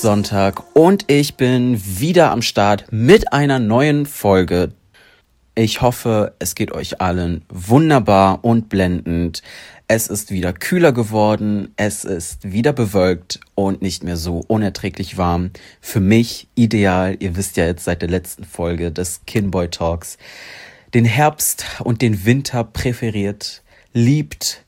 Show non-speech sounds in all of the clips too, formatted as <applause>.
Sonntag und ich bin wieder am Start mit einer neuen Folge. Ich hoffe, es geht euch allen wunderbar und blendend. Es ist wieder kühler geworden, es ist wieder bewölkt und nicht mehr so unerträglich warm. Für mich ideal, ihr wisst ja jetzt seit der letzten Folge des Kinboy Talks, den Herbst und den Winter präferiert, liebt,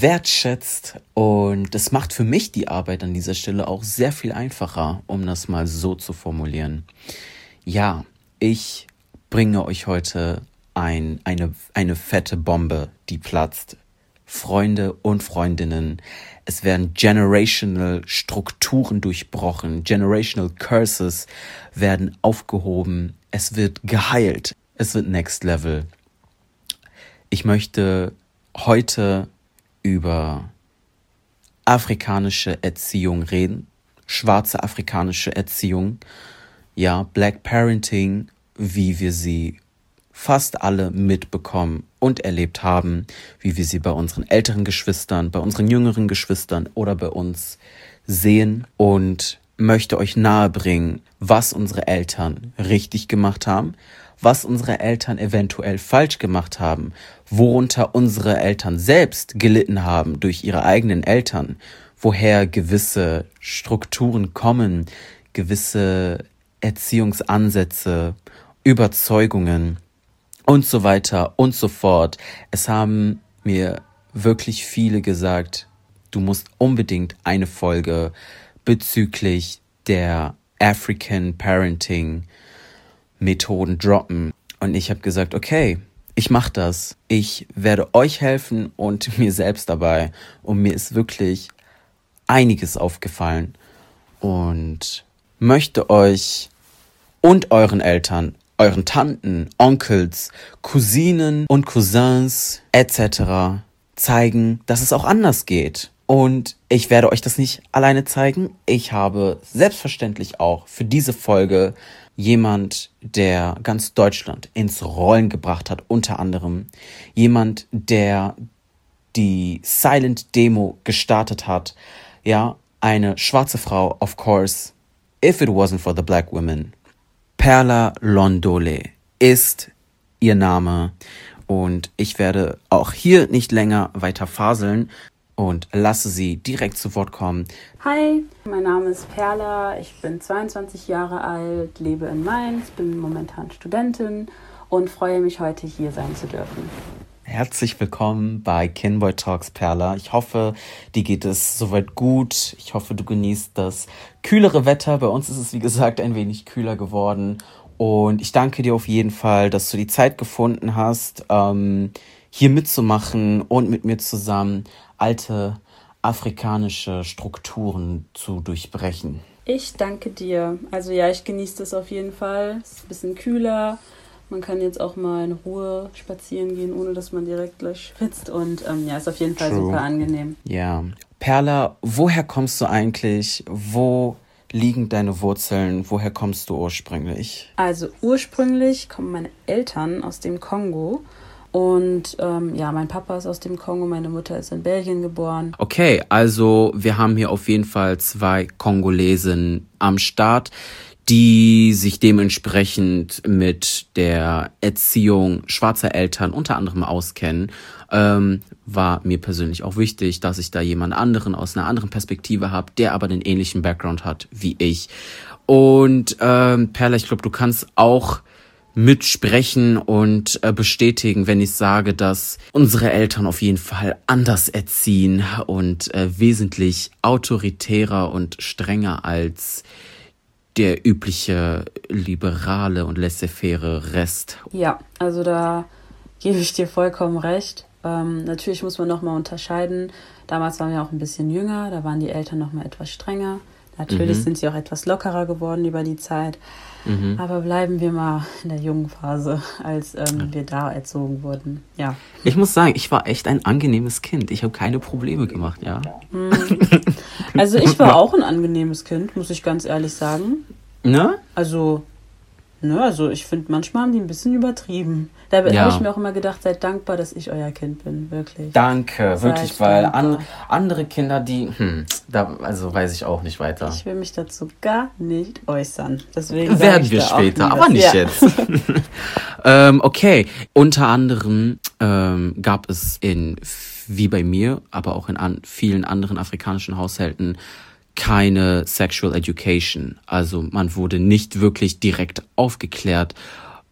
wertschätzt und es macht für mich die Arbeit an dieser Stelle auch sehr viel einfacher, um das mal so zu formulieren. Ja, ich bringe euch heute ein, eine, eine fette Bombe, die platzt. Freunde und Freundinnen, es werden generational Strukturen durchbrochen, generational Curses werden aufgehoben, es wird geheilt, es wird Next Level. Ich möchte heute über afrikanische Erziehung reden, schwarze afrikanische Erziehung, ja, Black Parenting, wie wir sie fast alle mitbekommen und erlebt haben, wie wir sie bei unseren älteren Geschwistern, bei unseren jüngeren Geschwistern oder bei uns sehen und möchte euch nahebringen, was unsere Eltern richtig gemacht haben, was unsere Eltern eventuell falsch gemacht haben, worunter unsere Eltern selbst gelitten haben durch ihre eigenen Eltern, woher gewisse Strukturen kommen, gewisse Erziehungsansätze, Überzeugungen und so weiter und so fort. Es haben mir wirklich viele gesagt, du musst unbedingt eine Folge bezüglich der African Parenting Methoden droppen. Und ich habe gesagt, okay, ich mache das. Ich werde euch helfen und <laughs> mir selbst dabei. Und mir ist wirklich einiges aufgefallen und möchte euch und euren Eltern, euren Tanten, Onkels, Cousinen und Cousins etc. zeigen, dass es auch anders geht. Und ich werde euch das nicht alleine zeigen. Ich habe selbstverständlich auch für diese Folge jemand, der ganz Deutschland ins Rollen gebracht hat, unter anderem jemand, der die Silent Demo gestartet hat, ja, eine schwarze Frau, of course, if it wasn't for the black women. Perla Londole ist ihr Name. Und ich werde auch hier nicht länger weiter faseln, und lasse sie direkt zu Wort kommen. Hi, mein Name ist Perla, ich bin 22 Jahre alt, lebe in Mainz, bin momentan Studentin und freue mich heute hier sein zu dürfen. Herzlich willkommen bei Kinboy Talks Perla. Ich hoffe, dir geht es soweit gut. Ich hoffe, du genießt das kühlere Wetter. Bei uns ist es, wie gesagt, ein wenig kühler geworden. Und ich danke dir auf jeden Fall, dass du die Zeit gefunden hast, ähm, hier mitzumachen und mit mir zusammen alte afrikanische Strukturen zu durchbrechen. Ich danke dir. Also ja, ich genieße das auf jeden Fall. Es ist ein bisschen kühler. Man kann jetzt auch mal in Ruhe spazieren gehen, ohne dass man direkt gleich schwitzt. Und ähm, ja, ist auf jeden Fall True. super angenehm. Ja. Perla, woher kommst du eigentlich? Wo liegen deine Wurzeln? Woher kommst du ursprünglich? Also ursprünglich kommen meine Eltern aus dem Kongo. Und ähm, ja, mein Papa ist aus dem Kongo, meine Mutter ist in Belgien geboren. Okay, also wir haben hier auf jeden Fall zwei Kongolesen am Start, die sich dementsprechend mit der Erziehung schwarzer Eltern unter anderem auskennen. Ähm, war mir persönlich auch wichtig, dass ich da jemand anderen aus einer anderen Perspektive habe, der aber den ähnlichen Background hat wie ich. Und ähm, Perla, ich glaube, du kannst auch mitsprechen und äh, bestätigen, wenn ich sage, dass unsere Eltern auf jeden Fall anders erziehen und äh, wesentlich autoritärer und strenger als der übliche liberale und laissez-faire Rest. Ja, also da gebe ich dir vollkommen recht. Ähm, natürlich muss man nochmal unterscheiden. Damals waren wir auch ein bisschen jünger, da waren die Eltern nochmal etwas strenger. Natürlich mhm. sind sie auch etwas lockerer geworden über die Zeit. Mhm. Aber bleiben wir mal in der jungen Phase, als ähm, wir da erzogen wurden. Ja. Ich muss sagen, ich war echt ein angenehmes Kind. Ich habe keine Probleme gemacht, ja. Mhm. Also ich war auch ein angenehmes Kind, muss ich ganz ehrlich sagen. Ne? Also Ne, also ich finde, manchmal haben die ein bisschen übertrieben. Da ja. habe ich mir auch immer gedacht, seid dankbar, dass ich euer Kind bin, wirklich. Danke, seid wirklich, weil an, andere Kinder, die, hm, da, also weiß ich auch nicht weiter. Ich will mich dazu gar nicht äußern. Deswegen Werden wir später, aber nicht ja. jetzt. <laughs> ähm, okay, unter anderem ähm, gab es in, wie bei mir, aber auch in an, vielen anderen afrikanischen Haushalten, keine Sexual Education. Also man wurde nicht wirklich direkt aufgeklärt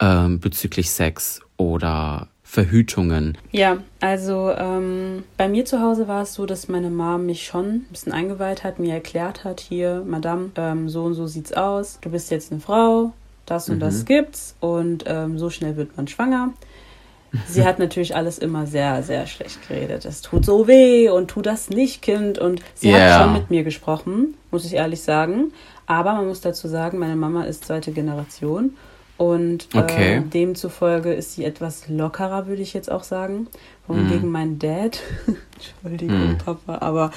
ähm, bezüglich Sex oder Verhütungen. Ja, also ähm, bei mir zu Hause war es so, dass meine Mom mich schon ein bisschen eingeweiht hat, mir erklärt hat, hier, Madame, ähm, so und so sieht's aus, du bist jetzt eine Frau, das und mhm. das gibt's und ähm, so schnell wird man schwanger. <laughs> Sie hat natürlich alles immer sehr, sehr schlecht geredet. Es tut so weh und tu das nicht, Kind. Und sie yeah. hat schon mit mir gesprochen, muss ich ehrlich sagen. Aber man muss dazu sagen, meine Mama ist zweite Generation. Und okay. äh, demzufolge ist sie etwas lockerer, würde ich jetzt auch sagen. Wohingegen mm. mein Dad, <laughs> Entschuldigung, mm. Papa, aber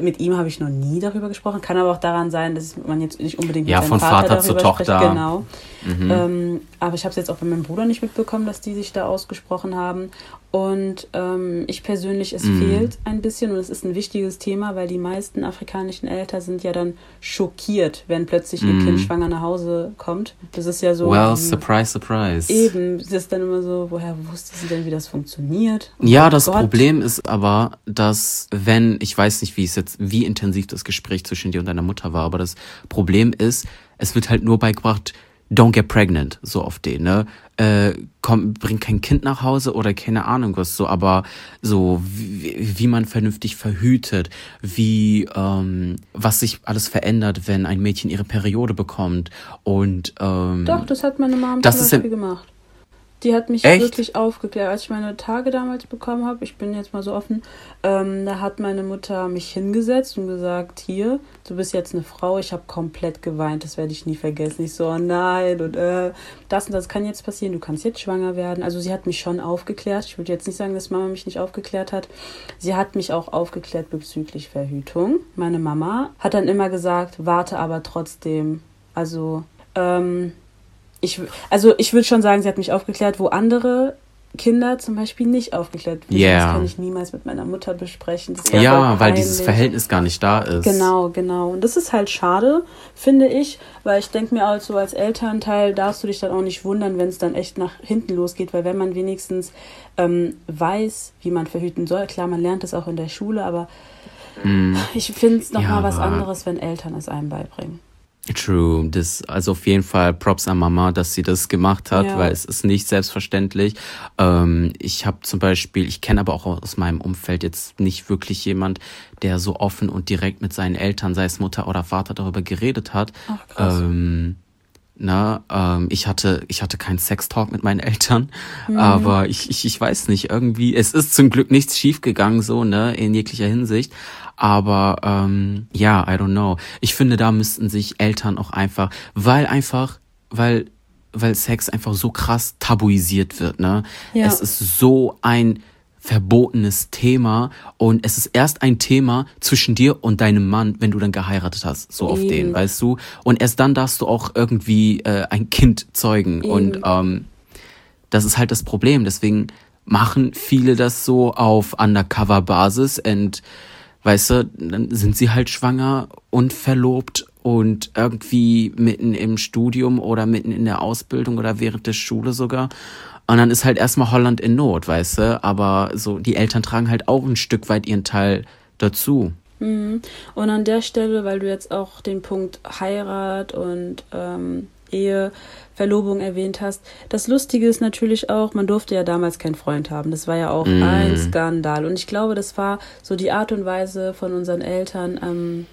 mit ihm habe ich noch nie darüber gesprochen. Kann aber auch daran sein, dass man jetzt nicht unbedingt ja, mit von Vater, Vater zu Tochter. Spricht. Genau. Mhm. Ähm, aber ich habe es jetzt auch bei meinem Bruder nicht mitbekommen, dass die sich da ausgesprochen haben. Und ähm, ich persönlich, es mhm. fehlt ein bisschen und es ist ein wichtiges Thema, weil die meisten afrikanischen Eltern sind ja dann schockiert, wenn plötzlich mhm. ihr Kind schwanger nach Hause kommt. Das ist ja so. Well, surprise, surprise. Eben, das ist dann immer so, woher wusste sie denn, wie das funktioniert? Oh ja, das Gott. Problem ist aber, dass wenn, ich weiß nicht, wie es jetzt, wie intensiv das Gespräch zwischen dir und deiner Mutter war, aber das Problem ist, es wird halt nur beigebracht, don't get pregnant, so auf den, ne? Äh, komm, bring kein Kind nach Hause oder keine Ahnung was so, aber so wie, wie man vernünftig verhütet, wie ähm, was sich alles verändert, wenn ein Mädchen ihre Periode bekommt und ähm, Doch, das hat meine Mom das zum Beispiel gemacht. Die hat mich Echt? wirklich aufgeklärt. Als ich meine Tage damals bekommen habe, ich bin jetzt mal so offen, ähm, da hat meine Mutter mich hingesetzt und gesagt, hier, du bist jetzt eine Frau. Ich habe komplett geweint, das werde ich nie vergessen. Ich so, oh nein, und äh, das und das kann jetzt passieren, du kannst jetzt schwanger werden. Also sie hat mich schon aufgeklärt. Ich würde jetzt nicht sagen, dass Mama mich nicht aufgeklärt hat. Sie hat mich auch aufgeklärt bezüglich Verhütung. Meine Mama hat dann immer gesagt, warte aber trotzdem. Also, ähm, ich, also ich würde schon sagen, sie hat mich aufgeklärt, wo andere Kinder zum Beispiel nicht aufgeklärt werden. Yeah. Das kann ich niemals mit meiner Mutter besprechen. ja, weil dieses Verhältnis gar nicht da ist. Genau, genau. Und das ist halt schade, finde ich, weil ich denke mir also als Elternteil darfst du dich dann auch nicht wundern, wenn es dann echt nach hinten losgeht, weil wenn man wenigstens ähm, weiß, wie man verhüten soll, klar, man lernt es auch in der Schule, aber mm. ich finde es nochmal ja, was anderes, wenn Eltern es einem beibringen. True, das also auf jeden Fall Props an Mama, dass sie das gemacht hat, ja. weil es ist nicht selbstverständlich. Ähm, ich habe zum Beispiel, ich kenne aber auch aus meinem Umfeld jetzt nicht wirklich jemand, der so offen und direkt mit seinen Eltern, sei es Mutter oder Vater, darüber geredet hat. Ach. Ähm, na, ähm, ich hatte, ich hatte keinen Sextalk mit meinen Eltern, mhm. aber ich, ich, ich weiß nicht, irgendwie, es ist zum Glück nichts schiefgegangen, so, ne, in jeglicher Hinsicht. Aber ähm, ja, I don't know. Ich finde, da müssten sich Eltern auch einfach, weil einfach, weil weil Sex einfach so krass tabuisiert wird, ne? Ja. Es ist so ein verbotenes Thema und es ist erst ein Thema zwischen dir und deinem Mann, wenn du dann geheiratet hast, so auf den, weißt du? Und erst dann darfst du auch irgendwie äh, ein Kind zeugen Eben. und ähm, das ist halt das Problem. Deswegen machen viele das so auf Undercover-Basis und weißt du, dann sind sie halt schwanger und verlobt und irgendwie mitten im Studium oder mitten in der Ausbildung oder während der Schule sogar. Und dann ist halt erstmal Holland in Not, weißt du? Aber so, die Eltern tragen halt auch ein Stück weit ihren Teil dazu. Mhm. Und an der Stelle, weil du jetzt auch den Punkt Heirat und ähm, Ehe, Verlobung erwähnt hast. Das Lustige ist natürlich auch, man durfte ja damals keinen Freund haben. Das war ja auch mm. ein Skandal. Und ich glaube, das war so die Art und Weise von unseren Eltern, ähm,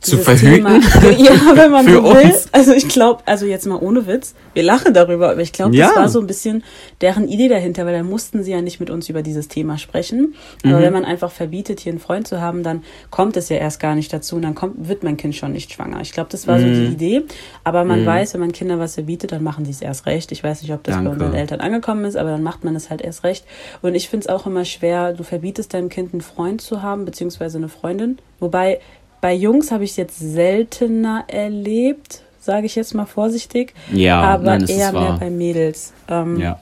zu verhüten. Thema, <laughs> <laughs> ja, wenn man so will. Uns. Also ich glaube, also jetzt mal ohne Witz, wir lachen darüber, aber ich glaube, ja. das war so ein bisschen deren Idee dahinter, weil dann mussten sie ja nicht mit uns über dieses Thema sprechen. Aber mhm. wenn man einfach verbietet, hier einen Freund zu haben, dann kommt es ja erst gar nicht dazu und dann kommt, wird mein Kind schon nicht schwanger. Ich glaube, das war mhm. so die mhm. Idee. Aber man mhm. weiß, wenn man Kinder was verbietet, dann machen sie es erst recht. Ich weiß nicht, ob das Danke. bei unseren Eltern angekommen ist, aber dann macht man es halt erst recht. Und ich finde es auch immer schwer, du verbietest deinem Kind einen Freund zu haben, beziehungsweise eine Freundin. Wobei bei Jungs habe ich es jetzt seltener erlebt, sage ich jetzt mal vorsichtig. Ja, aber nein, eher mehr bei Mädels. Ähm, ja.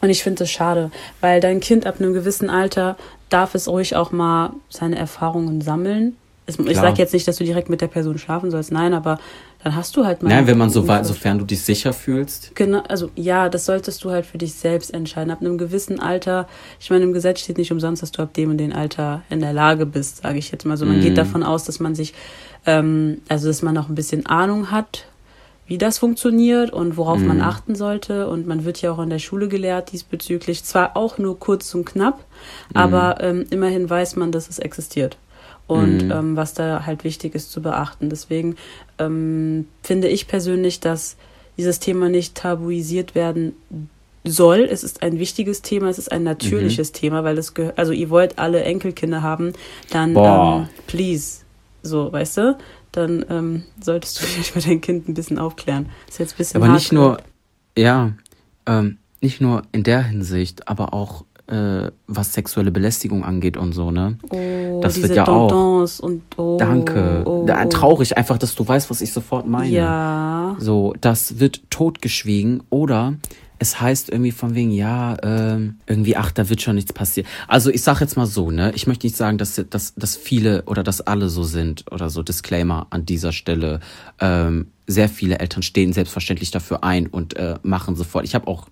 Und ich finde das schade, weil dein Kind ab einem gewissen Alter darf es ruhig auch mal seine Erfahrungen sammeln. Ich sage jetzt nicht, dass du direkt mit der Person schlafen sollst, nein, aber dann hast du halt mal. Nein, wenn man so weit, sofern du dich sicher fühlst. Genau, also ja, das solltest du halt für dich selbst entscheiden. Ab einem gewissen Alter, ich meine, im Gesetz steht nicht umsonst, dass du ab dem und dem Alter in der Lage bist, sage ich jetzt mal so. Man mm. geht davon aus, dass man sich, ähm, also dass man auch ein bisschen Ahnung hat, wie das funktioniert und worauf mm. man mhm. achten sollte. Und man wird ja auch in der Schule gelehrt diesbezüglich. Zwar auch nur kurz und knapp, mm. aber ähm, immerhin weiß man, dass es existiert und mhm. ähm, was da halt wichtig ist zu beachten. Deswegen ähm, finde ich persönlich, dass dieses Thema nicht tabuisiert werden soll. Es ist ein wichtiges Thema, es ist ein natürliches mhm. Thema, weil es gehört, also ihr wollt alle Enkelkinder haben, dann ähm, please, so, weißt du, dann ähm, solltest du <laughs> dich über dein Kind ein bisschen aufklären. Ist jetzt ein bisschen Aber nicht nur, ja, ähm, nicht nur in der Hinsicht, aber auch äh, was sexuelle Belästigung angeht und so, ne? Oh, das wird ja auch. Und, oh, Danke. Oh. Traurig einfach, dass du weißt, was ich sofort meine. Ja. So, das wird totgeschwiegen oder es heißt irgendwie von wegen, ja, äh, irgendwie, ach, da wird schon nichts passieren. Also ich sag jetzt mal so, ne, ich möchte nicht sagen, dass, dass, dass viele oder dass alle so sind oder so, Disclaimer an dieser Stelle. Ähm, sehr viele Eltern stehen selbstverständlich dafür ein und äh, machen sofort. Ich habe auch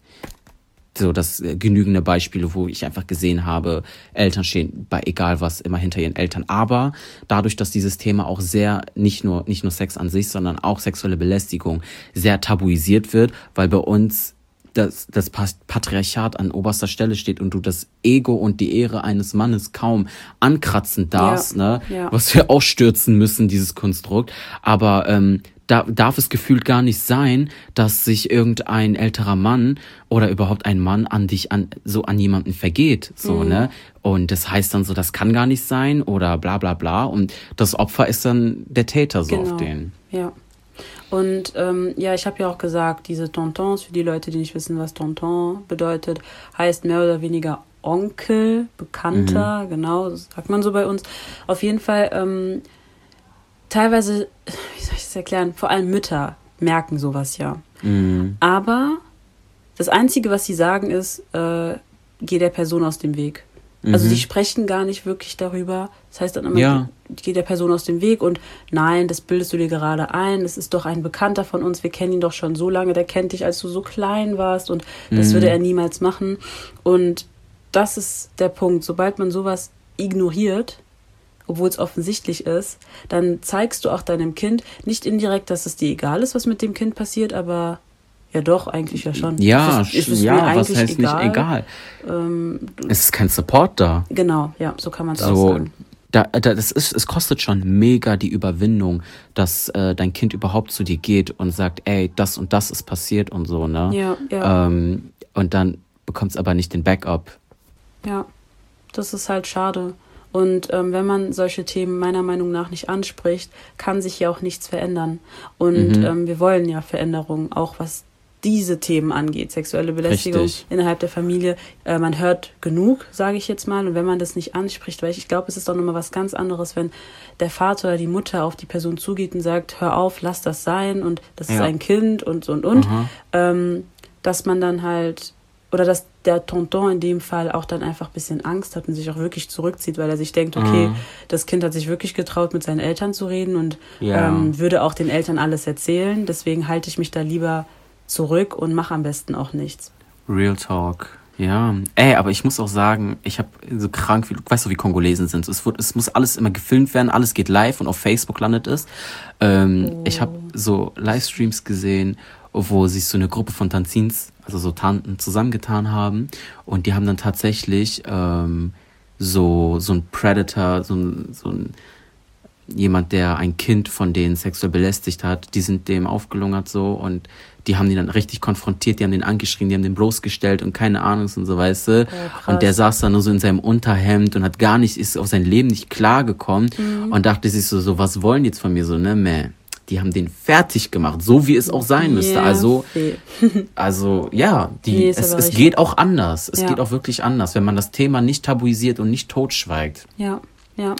so das äh, genügende Beispiele, wo ich einfach gesehen habe, Eltern stehen bei egal was immer hinter ihren Eltern. Aber dadurch, dass dieses Thema auch sehr nicht nur nicht nur Sex an sich, sondern auch sexuelle Belästigung sehr tabuisiert wird, weil bei uns das, das Patriarchat an oberster Stelle steht und du das Ego und die Ehre eines Mannes kaum ankratzen darfst, ja, ne? Ja. Was wir auch stürzen müssen, dieses Konstrukt. Aber ähm, da darf es gefühlt gar nicht sein, dass sich irgendein älterer Mann oder überhaupt ein Mann an dich an so an jemanden vergeht, so mhm. ne? Und das heißt dann so, das kann gar nicht sein oder bla bla bla und das Opfer ist dann der Täter so genau. auf den. Ja. Und ähm, ja, ich habe ja auch gesagt, diese Tontons, für die Leute, die nicht wissen, was Tonton bedeutet, heißt mehr oder weniger Onkel, Bekannter, mhm. genau, sagt man so bei uns. Auf jeden Fall ähm, teilweise, <laughs> wie soll ich das erklären, vor allem Mütter merken sowas ja. Mhm. Aber das Einzige, was sie sagen, ist, äh, geh der Person aus dem Weg. Also mhm. Sie sprechen gar nicht wirklich darüber. Das heißt dann immer, ja. geh der Person aus dem Weg und nein, das bildest du dir gerade ein. Das ist doch ein Bekannter von uns. Wir kennen ihn doch schon so lange. Der kennt dich, als du so klein warst und das mhm. würde er niemals machen. Und das ist der Punkt. Sobald man sowas ignoriert, obwohl es offensichtlich ist, dann zeigst du auch deinem Kind nicht indirekt, dass es dir egal ist, was mit dem Kind passiert, aber ja doch, eigentlich ja schon. Ja, ist, ist ja, was heißt egal. nicht egal? Ähm, es ist kein Support da. Genau, ja, so kann man es so, auch sagen. Da, da, das ist, es kostet schon mega die Überwindung, dass äh, dein Kind überhaupt zu dir geht und sagt, ey, das und das ist passiert und so, ne? Ja, ja. Ähm, und dann bekommt es aber nicht den Backup. Ja, das ist halt schade. Und ähm, wenn man solche Themen meiner Meinung nach nicht anspricht, kann sich ja auch nichts verändern. Und mhm. ähm, wir wollen ja Veränderungen, auch was diese Themen angeht, sexuelle Belästigung Richtig. innerhalb der Familie. Äh, man hört genug, sage ich jetzt mal, und wenn man das nicht anspricht, weil ich, ich glaube, es ist doch nochmal was ganz anderes, wenn der Vater oder die Mutter auf die Person zugeht und sagt, hör auf, lass das sein und das ja. ist ein Kind und und und, ähm, dass man dann halt oder dass der Tonton in dem Fall auch dann einfach ein bisschen Angst hat und sich auch wirklich zurückzieht, weil er sich denkt, okay, mhm. das Kind hat sich wirklich getraut, mit seinen Eltern zu reden und ja. ähm, würde auch den Eltern alles erzählen. Deswegen halte ich mich da lieber zurück und mache am besten auch nichts. Real Talk. Ja, ey, aber ich muss auch sagen, ich habe so krank, wie, weißt du, wie Kongolesen sind. Es, wird, es muss alles immer gefilmt werden, alles geht live und auf Facebook landet es. Ähm, oh. Ich habe so Livestreams gesehen, wo sich so eine Gruppe von Tanzins also so Tanten zusammengetan haben und die haben dann tatsächlich ähm, so, so ein Predator, so so ein jemand, der ein Kind von denen sexuell belästigt hat, die sind dem aufgelungert so und die haben ihn dann richtig konfrontiert, die haben den angeschrien, die haben den bloßgestellt und keine Ahnung und so, weißt du. Ja, und der saß dann nur so in seinem Unterhemd und hat gar nicht, ist auf sein Leben nicht klargekommen mhm. und dachte sich so, so, was wollen die jetzt von mir so, ne, meh die haben den fertig gemacht, so wie es auch sein müsste. Yeah. Also, <laughs> also ja, die, nee, es, es geht auch anders. Es ja. geht auch wirklich anders, wenn man das Thema nicht tabuisiert und nicht totschweigt. Ja, ja.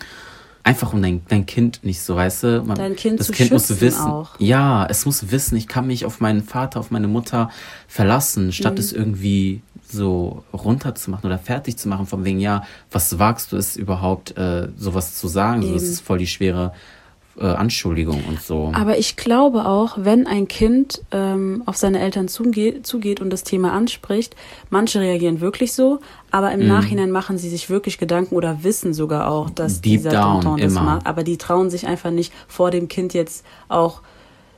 Einfach um dein, dein Kind nicht so, weißt du? Man, Dein Kind das zu Kind muss wissen. auch. Ja, es muss wissen, ich kann mich auf meinen Vater, auf meine Mutter verlassen, statt Mhm. es irgendwie so runterzumachen oder fertig zu machen, von wegen, ja, was wagst du es überhaupt, äh, sowas zu sagen? So, das ist voll die schwere äh, Anschuldigung und so. Aber ich glaube auch, wenn ein Kind ähm, auf seine Eltern zugeht, zugeht und das Thema anspricht, manche reagieren wirklich so, aber Mhm. im Nachhinein machen sie sich wirklich Gedanken oder wissen sogar auch, dass Deep dieser Tonton das macht. Aber die trauen sich einfach nicht vor dem Kind jetzt auch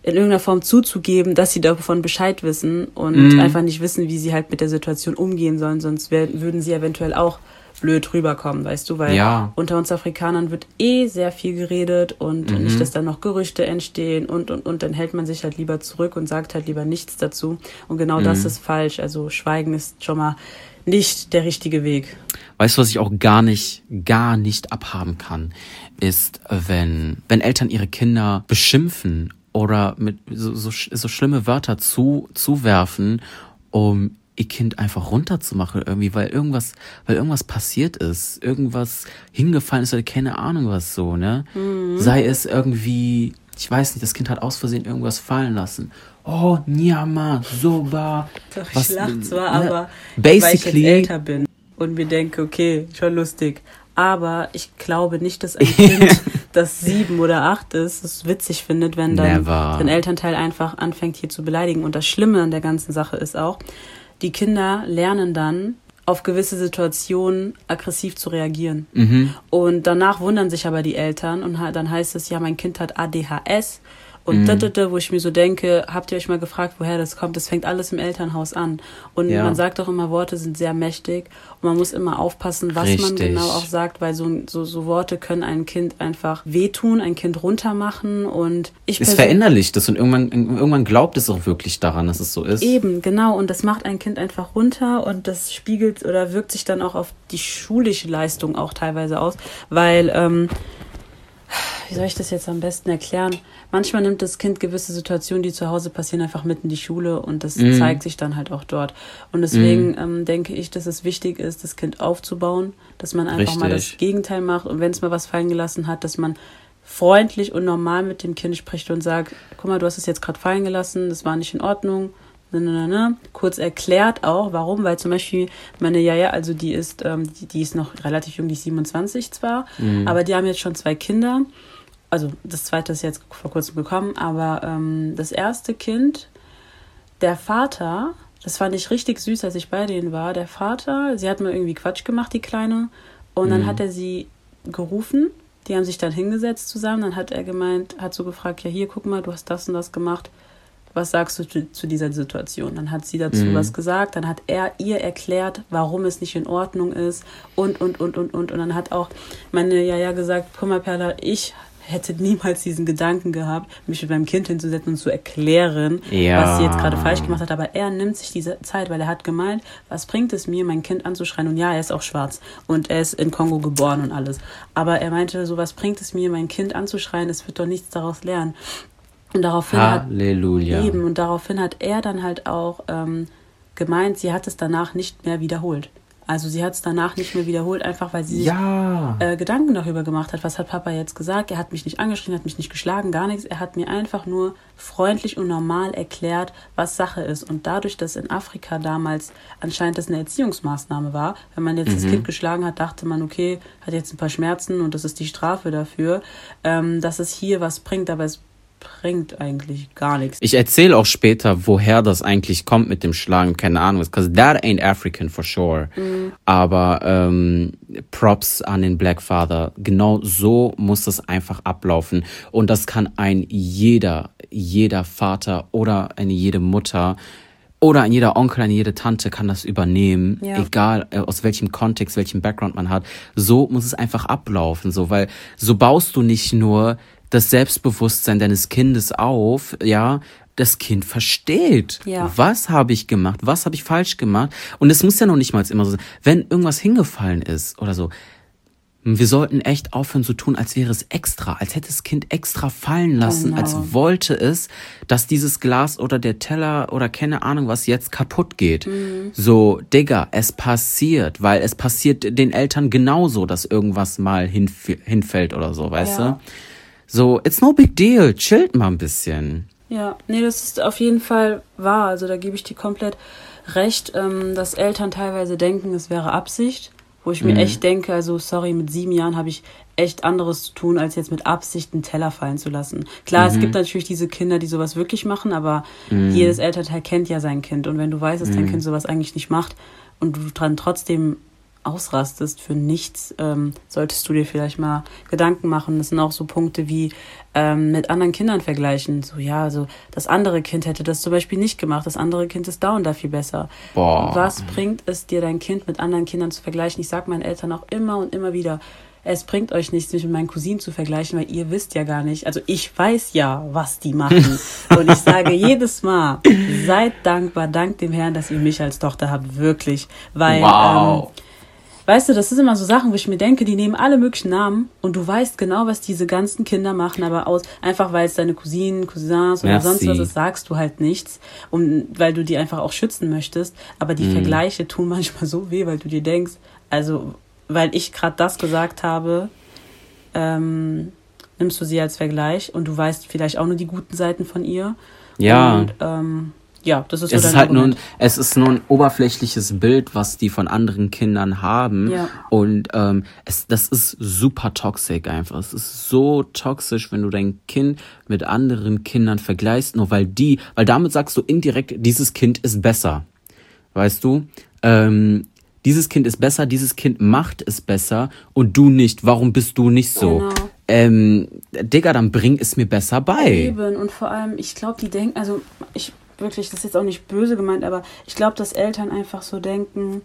in irgendeiner Form zuzugeben, dass sie davon Bescheid wissen und Mhm. einfach nicht wissen, wie sie halt mit der Situation umgehen sollen, sonst wär, würden sie eventuell auch blöd rüberkommen, weißt du, weil Ja. unter uns Afrikanern wird eh sehr viel geredet und Mhm. nicht, dass dann noch Gerüchte entstehen und, und, und dann hält man sich halt lieber zurück und sagt halt lieber nichts dazu. Und genau Mhm. das ist falsch. Also Schweigen ist schon mal nicht der richtige Weg. Weißt du, was ich auch gar nicht, gar nicht abhaben kann, ist, wenn, wenn Eltern ihre Kinder beschimpfen oder mit so, so, so schlimme Wörter zu, zuwerfen, um ihr Kind einfach runterzumachen irgendwie, weil irgendwas, weil irgendwas passiert ist, irgendwas hingefallen ist oder keine Ahnung was so, ne? Sei es irgendwie, ich weiß nicht, das Kind hat aus Versehen irgendwas fallen lassen. Oh, Nyama, Soba. Doch, ich was- lach zwar, ne? aber weil ich Basically, älter bin und mir denke, okay, schon lustig. Aber ich glaube nicht, dass ein <laughs> Kind, das sieben oder acht ist, es witzig findet, wenn dann Never. sein Elternteil einfach anfängt, hier zu beleidigen. Und das Schlimme an der ganzen Sache ist auch, die Kinder lernen dann, auf gewisse Situationen aggressiv zu reagieren. Mhm. Und danach wundern sich aber die Eltern und dann heißt es, ja, mein Kind hat ADHS. Und Mhm. da, da, da, wo ich mir so denke, habt ihr euch mal gefragt, woher das kommt? Das fängt alles im Elternhaus an. Und Ja. man sagt doch immer, Worte sind sehr mächtig und man muss immer aufpassen, was man Richtig. genau auch sagt, weil so, so, so Worte können ein Kind einfach wehtun, ein Kind runtermachen und ich Es verinnerlicht es und irgendwann, irgendwann glaubt es auch wirklich daran, dass es so ist. Eben, genau. Und das macht ein Kind einfach runter und das spiegelt oder wirkt sich dann auch auf die schulische Leistung auch teilweise aus, weil, ähm, wie soll ich das jetzt am besten erklären? Manchmal nimmt das Kind gewisse Situationen, die zu Hause passieren, einfach mit in die Schule und das Mhm. zeigt sich dann halt auch dort. Und deswegen ähm, denke ich, dass es wichtig ist, das Kind aufzubauen, dass man einfach mal das Richtig. Gegenteil macht und wenn es mal was fallen gelassen hat, dass man freundlich und normal mit dem Kind spricht und sagt, guck mal, du hast es jetzt gerade fallen gelassen, das war nicht in Ordnung. Ne, ne, ne, ne. Kurz erklärt auch, warum, weil zum Beispiel meine Jaja, also die ist, ähm, die, die ist noch relativ jung, die ist 27 zwar, aber die haben jetzt schon zwei Kinder. Also das zweite ist jetzt vor kurzem gekommen, aber ähm, das erste Kind, der Vater, das fand ich richtig süß, als ich bei denen war. Der Vater, sie hat mal irgendwie Quatsch gemacht, die Kleine, und dann hat er sie gerufen. Die haben sich dann hingesetzt zusammen. Dann hat er gemeint, hat so gefragt, ja hier, guck mal, du hast das und das gemacht. Was sagst du zu, zu dieser Situation? Dann hat sie dazu Mhm. was gesagt. Dann hat er ihr erklärt, warum es nicht in Ordnung ist und, und, und, und, und. Und dann hat auch meine Jaja gesagt, guck mal, Perla, ich hätte niemals diesen Gedanken gehabt, mich mit meinem Kind hinzusetzen und zu erklären, Ja. was sie jetzt gerade falsch gemacht hat. Aber er nimmt sich diese Zeit, weil er hat gemeint, was bringt es mir, mein Kind anzuschreien? Und ja, er ist auch schwarz und er ist in Kongo geboren und alles. Aber er meinte so, was bringt es mir, mein Kind anzuschreien? Es wird doch nichts daraus lernen. Und daraufhin hat Halleluja. Eben, und daraufhin hat er dann halt auch ähm, gemeint, sie hat es danach nicht mehr wiederholt. Also sie hat es danach nicht mehr wiederholt, einfach weil sie sich Ja. äh, Gedanken darüber gemacht hat, was hat Papa jetzt gesagt. Er hat mich nicht angeschrien, hat mich nicht geschlagen, gar nichts. Er hat mir einfach nur freundlich und normal erklärt, was Sache ist. Und dadurch, dass in Afrika damals anscheinend das eine Erziehungsmaßnahme war, wenn man jetzt das Kind geschlagen hat, dachte man, okay, hat jetzt ein paar Schmerzen und das ist die Strafe dafür, ähm, dass es hier was bringt, aber es bringt eigentlich gar nichts. Ich erzähle auch später, woher das eigentlich kommt mit dem Schlagen, keine Ahnung, because that ain't African for sure. Aber ähm, Props an den Black Father. Genau so muss das einfach ablaufen. Und das kann ein jeder, jeder Vater oder eine jede Mutter oder ein jeder Onkel, eine jede Tante kann das übernehmen, Ja. egal äh, aus welchem Kontext, welchem Background man hat. So muss es einfach ablaufen, so, weil so baust du nicht nur das Selbstbewusstsein deines Kindes auf, ja, das Kind versteht, Ja. was habe ich gemacht, was habe ich falsch gemacht. Und es muss ja noch nicht mal immer so sein. Wenn irgendwas hingefallen ist oder so, wir sollten echt aufhören zu tun, als wäre es extra, als hätte das Kind extra fallen lassen, genau. als wollte es, dass dieses Glas oder der Teller oder keine Ahnung was jetzt kaputt geht. Mhm. So, Digga, es passiert, weil es passiert den Eltern genauso, dass irgendwas mal hinf hinfällt oder so, weißt ja. du? So, it's no big deal, chillt mal ein bisschen. Ja, nee, das ist auf jeden Fall wahr. Also da gebe ich dir komplett recht, ähm, dass Eltern teilweise denken, es wäre Absicht wo ich mir mhm. echt denke, also sorry, mit sieben Jahren habe ich echt anderes zu tun, als jetzt mit Absicht einen Teller fallen zu lassen. Klar, mhm. es gibt natürlich diese Kinder, die sowas wirklich machen, aber mhm. jedes Elternteil kennt ja sein Kind. Und wenn du weißt, dass dein mhm. Kind sowas eigentlich nicht macht und du dann trotzdem ausrastest für nichts, ähm, solltest du dir vielleicht mal Gedanken machen. Das sind auch so Punkte wie ähm, mit anderen Kindern vergleichen. So, ja, also das andere Kind hätte das zum Beispiel nicht gemacht, das andere Kind ist da und da viel besser. Boah. Was bringt es dir, dein Kind mit anderen Kindern zu vergleichen? Ich sage meinen Eltern auch immer und immer wieder, es bringt euch nichts, mich mit meinen Cousinen zu vergleichen, weil ihr wisst ja gar nicht. Also ich weiß ja, was die machen. <laughs> und ich sage jedes Mal, seid dankbar, dank dem Herrn, dass ihr mich als Tochter habt, wirklich. Weil wow. ähm, Weißt du, das sind immer so Sachen, wo ich mir denke, die nehmen alle möglichen Namen und du weißt genau, was diese ganzen Kinder machen, aber aus, einfach weil es deine Cousinen, Cousins oder Merci. sonst was ist, sagst du halt nichts, und weil du die einfach auch schützen möchtest. Aber die mm. Vergleiche tun <laughs> manchmal so weh, weil du dir denkst, also, weil ich gerade das gesagt habe, ähm, nimmst du sie als Vergleich und du weißt vielleicht auch nur die guten Seiten von ihr. Ja. Und ähm, ja, das ist so es ist halt nur ein, es ist nur ein oberflächliches Bild, was die von anderen Kindern haben ja. und ähm, es das ist super toxisch einfach. Es ist so toxisch, wenn du dein Kind mit anderen Kindern vergleichst, nur weil die, weil damit sagst du indirekt, dieses Kind ist besser, weißt du? Ähm, dieses Kind ist besser, dieses Kind macht es besser und du nicht. Warum bist du nicht so? Genau. Ähm, Digga, dann bring es mir besser bei. Eben, und vor allem, ich glaube, die denken, also ich wirklich, das ist jetzt auch nicht böse gemeint, aber ich glaube, dass Eltern einfach so denken,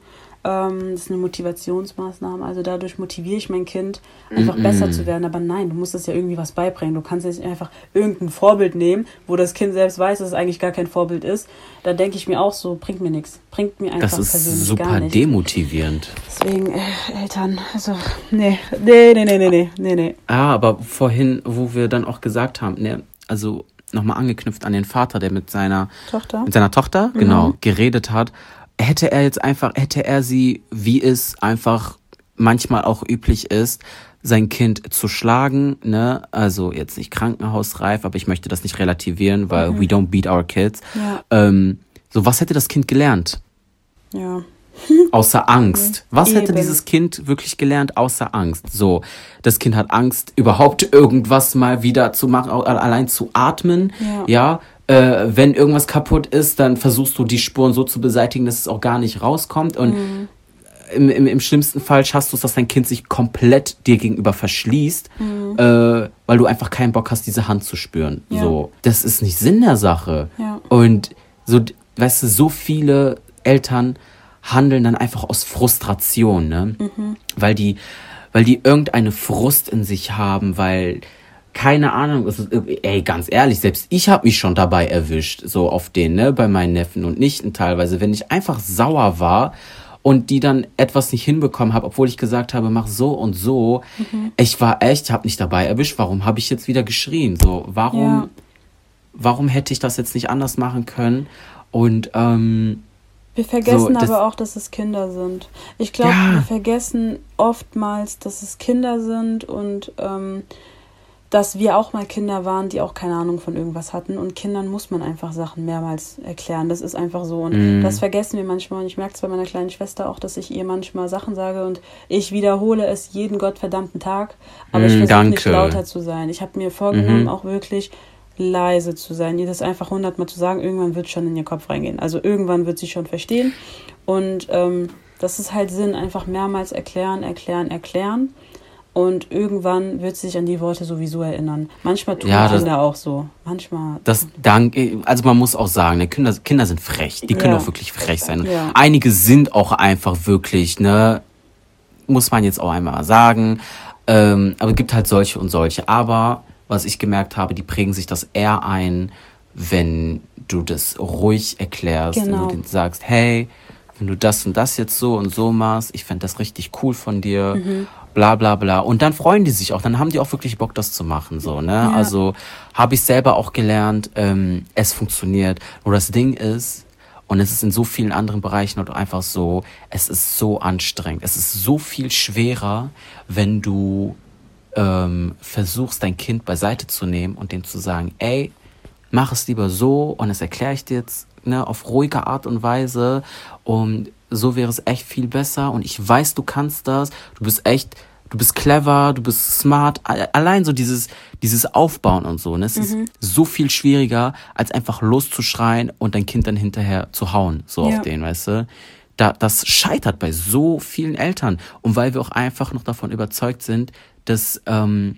ähm, das ist eine Motivationsmaßnahme. Also dadurch motiviere ich mein Kind, einfach mm -mm. besser zu werden. Aber nein, du musst es ja irgendwie was beibringen. Du kannst jetzt einfach irgendein Vorbild nehmen, wo das Kind selbst weiß, dass es eigentlich gar kein Vorbild ist. Da denke ich mir auch so, bringt mir nichts. Bringt mir einfach das ist persönlich super gar nicht. demotivierend. Deswegen, äh, Eltern, also, nee, nee, nee, nee, nee, nee, nee. Ah, aber vorhin, wo wir dann auch gesagt haben, ne, also nochmal angeknüpft an den Vater, der mit seiner Tochter, mit seiner Tochter, mhm. genau, geredet hat. Hätte er jetzt einfach, hätte er sie, wie es einfach manchmal auch üblich ist, sein Kind zu schlagen, ne? Also jetzt nicht krankenhausreif, aber ich möchte das nicht relativieren, weil mhm. we don't beat our kids. Ja. Ähm, so, was hätte das Kind gelernt? Ja. Außer Angst. Was hätte dieses Kind wirklich gelernt außer Angst? So, das Kind hat Angst, überhaupt irgendwas mal wieder zu machen, allein zu atmen. Ja. ja? Äh, wenn irgendwas kaputt ist, dann versuchst du die Spuren so zu beseitigen, dass es auch gar nicht rauskommt. Und mhm. im, im, im schlimmsten Fall schaffst du es, dass dein Kind sich komplett dir gegenüber verschließt, mhm. äh, weil du einfach keinen Bock hast, diese Hand zu spüren. Ja. So, das ist nicht Sinn der Sache. Ja. Und so, weißt du, so viele Eltern handeln dann einfach aus Frustration, ne? Mhm. Weil die, weil die irgendeine Frust in sich haben, weil keine Ahnung, ist, ey, ganz ehrlich, selbst ich habe mich schon dabei erwischt, so auf den, ne, bei meinen Neffen und Nichten teilweise, wenn ich einfach sauer war und die dann etwas nicht hinbekommen habe, obwohl ich gesagt habe, mach so und so. Mhm. Ich war echt, habe nicht dabei erwischt. Warum habe ich jetzt wieder geschrien? So, warum, ja. warum hätte ich das jetzt nicht anders machen können? Und ähm, wir vergessen so, aber auch, dass es Kinder sind. Ich glaube, ja. wir vergessen oftmals, dass es Kinder sind und ähm, dass wir auch mal Kinder waren, die auch keine Ahnung von irgendwas hatten. Und Kindern muss man einfach Sachen mehrmals erklären. Das ist einfach so. Und mm. das vergessen wir manchmal. Und ich merke es bei meiner kleinen Schwester auch, dass ich ihr manchmal Sachen sage und ich wiederhole es jeden gottverdammten Tag. Aber mm, ich versuche nicht lauter zu sein. Ich habe mir vorgenommen, mm -hmm. auch wirklich leise zu sein, ihr das einfach hundertmal zu sagen, irgendwann wird schon in ihr Kopf reingehen. Also irgendwann wird sie schon verstehen. Und ähm, das ist halt Sinn, einfach mehrmals erklären, erklären, erklären. Und irgendwann wird sie sich an die Worte sowieso erinnern. Manchmal tun ja, Kinder auch so. Manchmal. Das Dank, also man muss auch sagen, ne, Kinder, Kinder sind frech. Die können ja. auch wirklich frech sein. Ja. Einige sind auch einfach wirklich, ne, muss man jetzt auch einmal sagen. Ähm, aber es gibt halt solche und solche. Aber was ich gemerkt habe, die prägen sich das eher ein, wenn du das ruhig erklärst, genau. wenn du genau. denen sagst, hey, wenn du das und das jetzt so und so machst, ich fände das richtig cool von dir. Mhm. bla bla bla. Und dann freuen die sich auch, dann haben die auch wirklich Bock, das zu machen. So, ne? Ja. Also habe ich selber auch gelernt, ähm, es funktioniert. Nur das Ding ist, und es ist in so vielen anderen Bereichen und einfach so, es ist so anstrengend. Es ist so viel schwerer, wenn du ähm, versuchst, dein Kind beiseite zu nehmen und dem zu sagen, ey, mach es lieber so und das erkläre ich dir jetzt ne, auf ruhige Art und Weise und so wäre es echt viel besser und ich weiß, du kannst das, du bist echt, du bist clever, du bist smart, allein so dieses, dieses Aufbauen und so, ne, es mhm. ist so viel schwieriger, als einfach loszuschreien und dein Kind dann hinterher zu hauen, so ja. auf den, weißt du. Da, das scheitert bei so vielen Eltern und weil wir auch einfach noch davon überzeugt sind, dass ähm,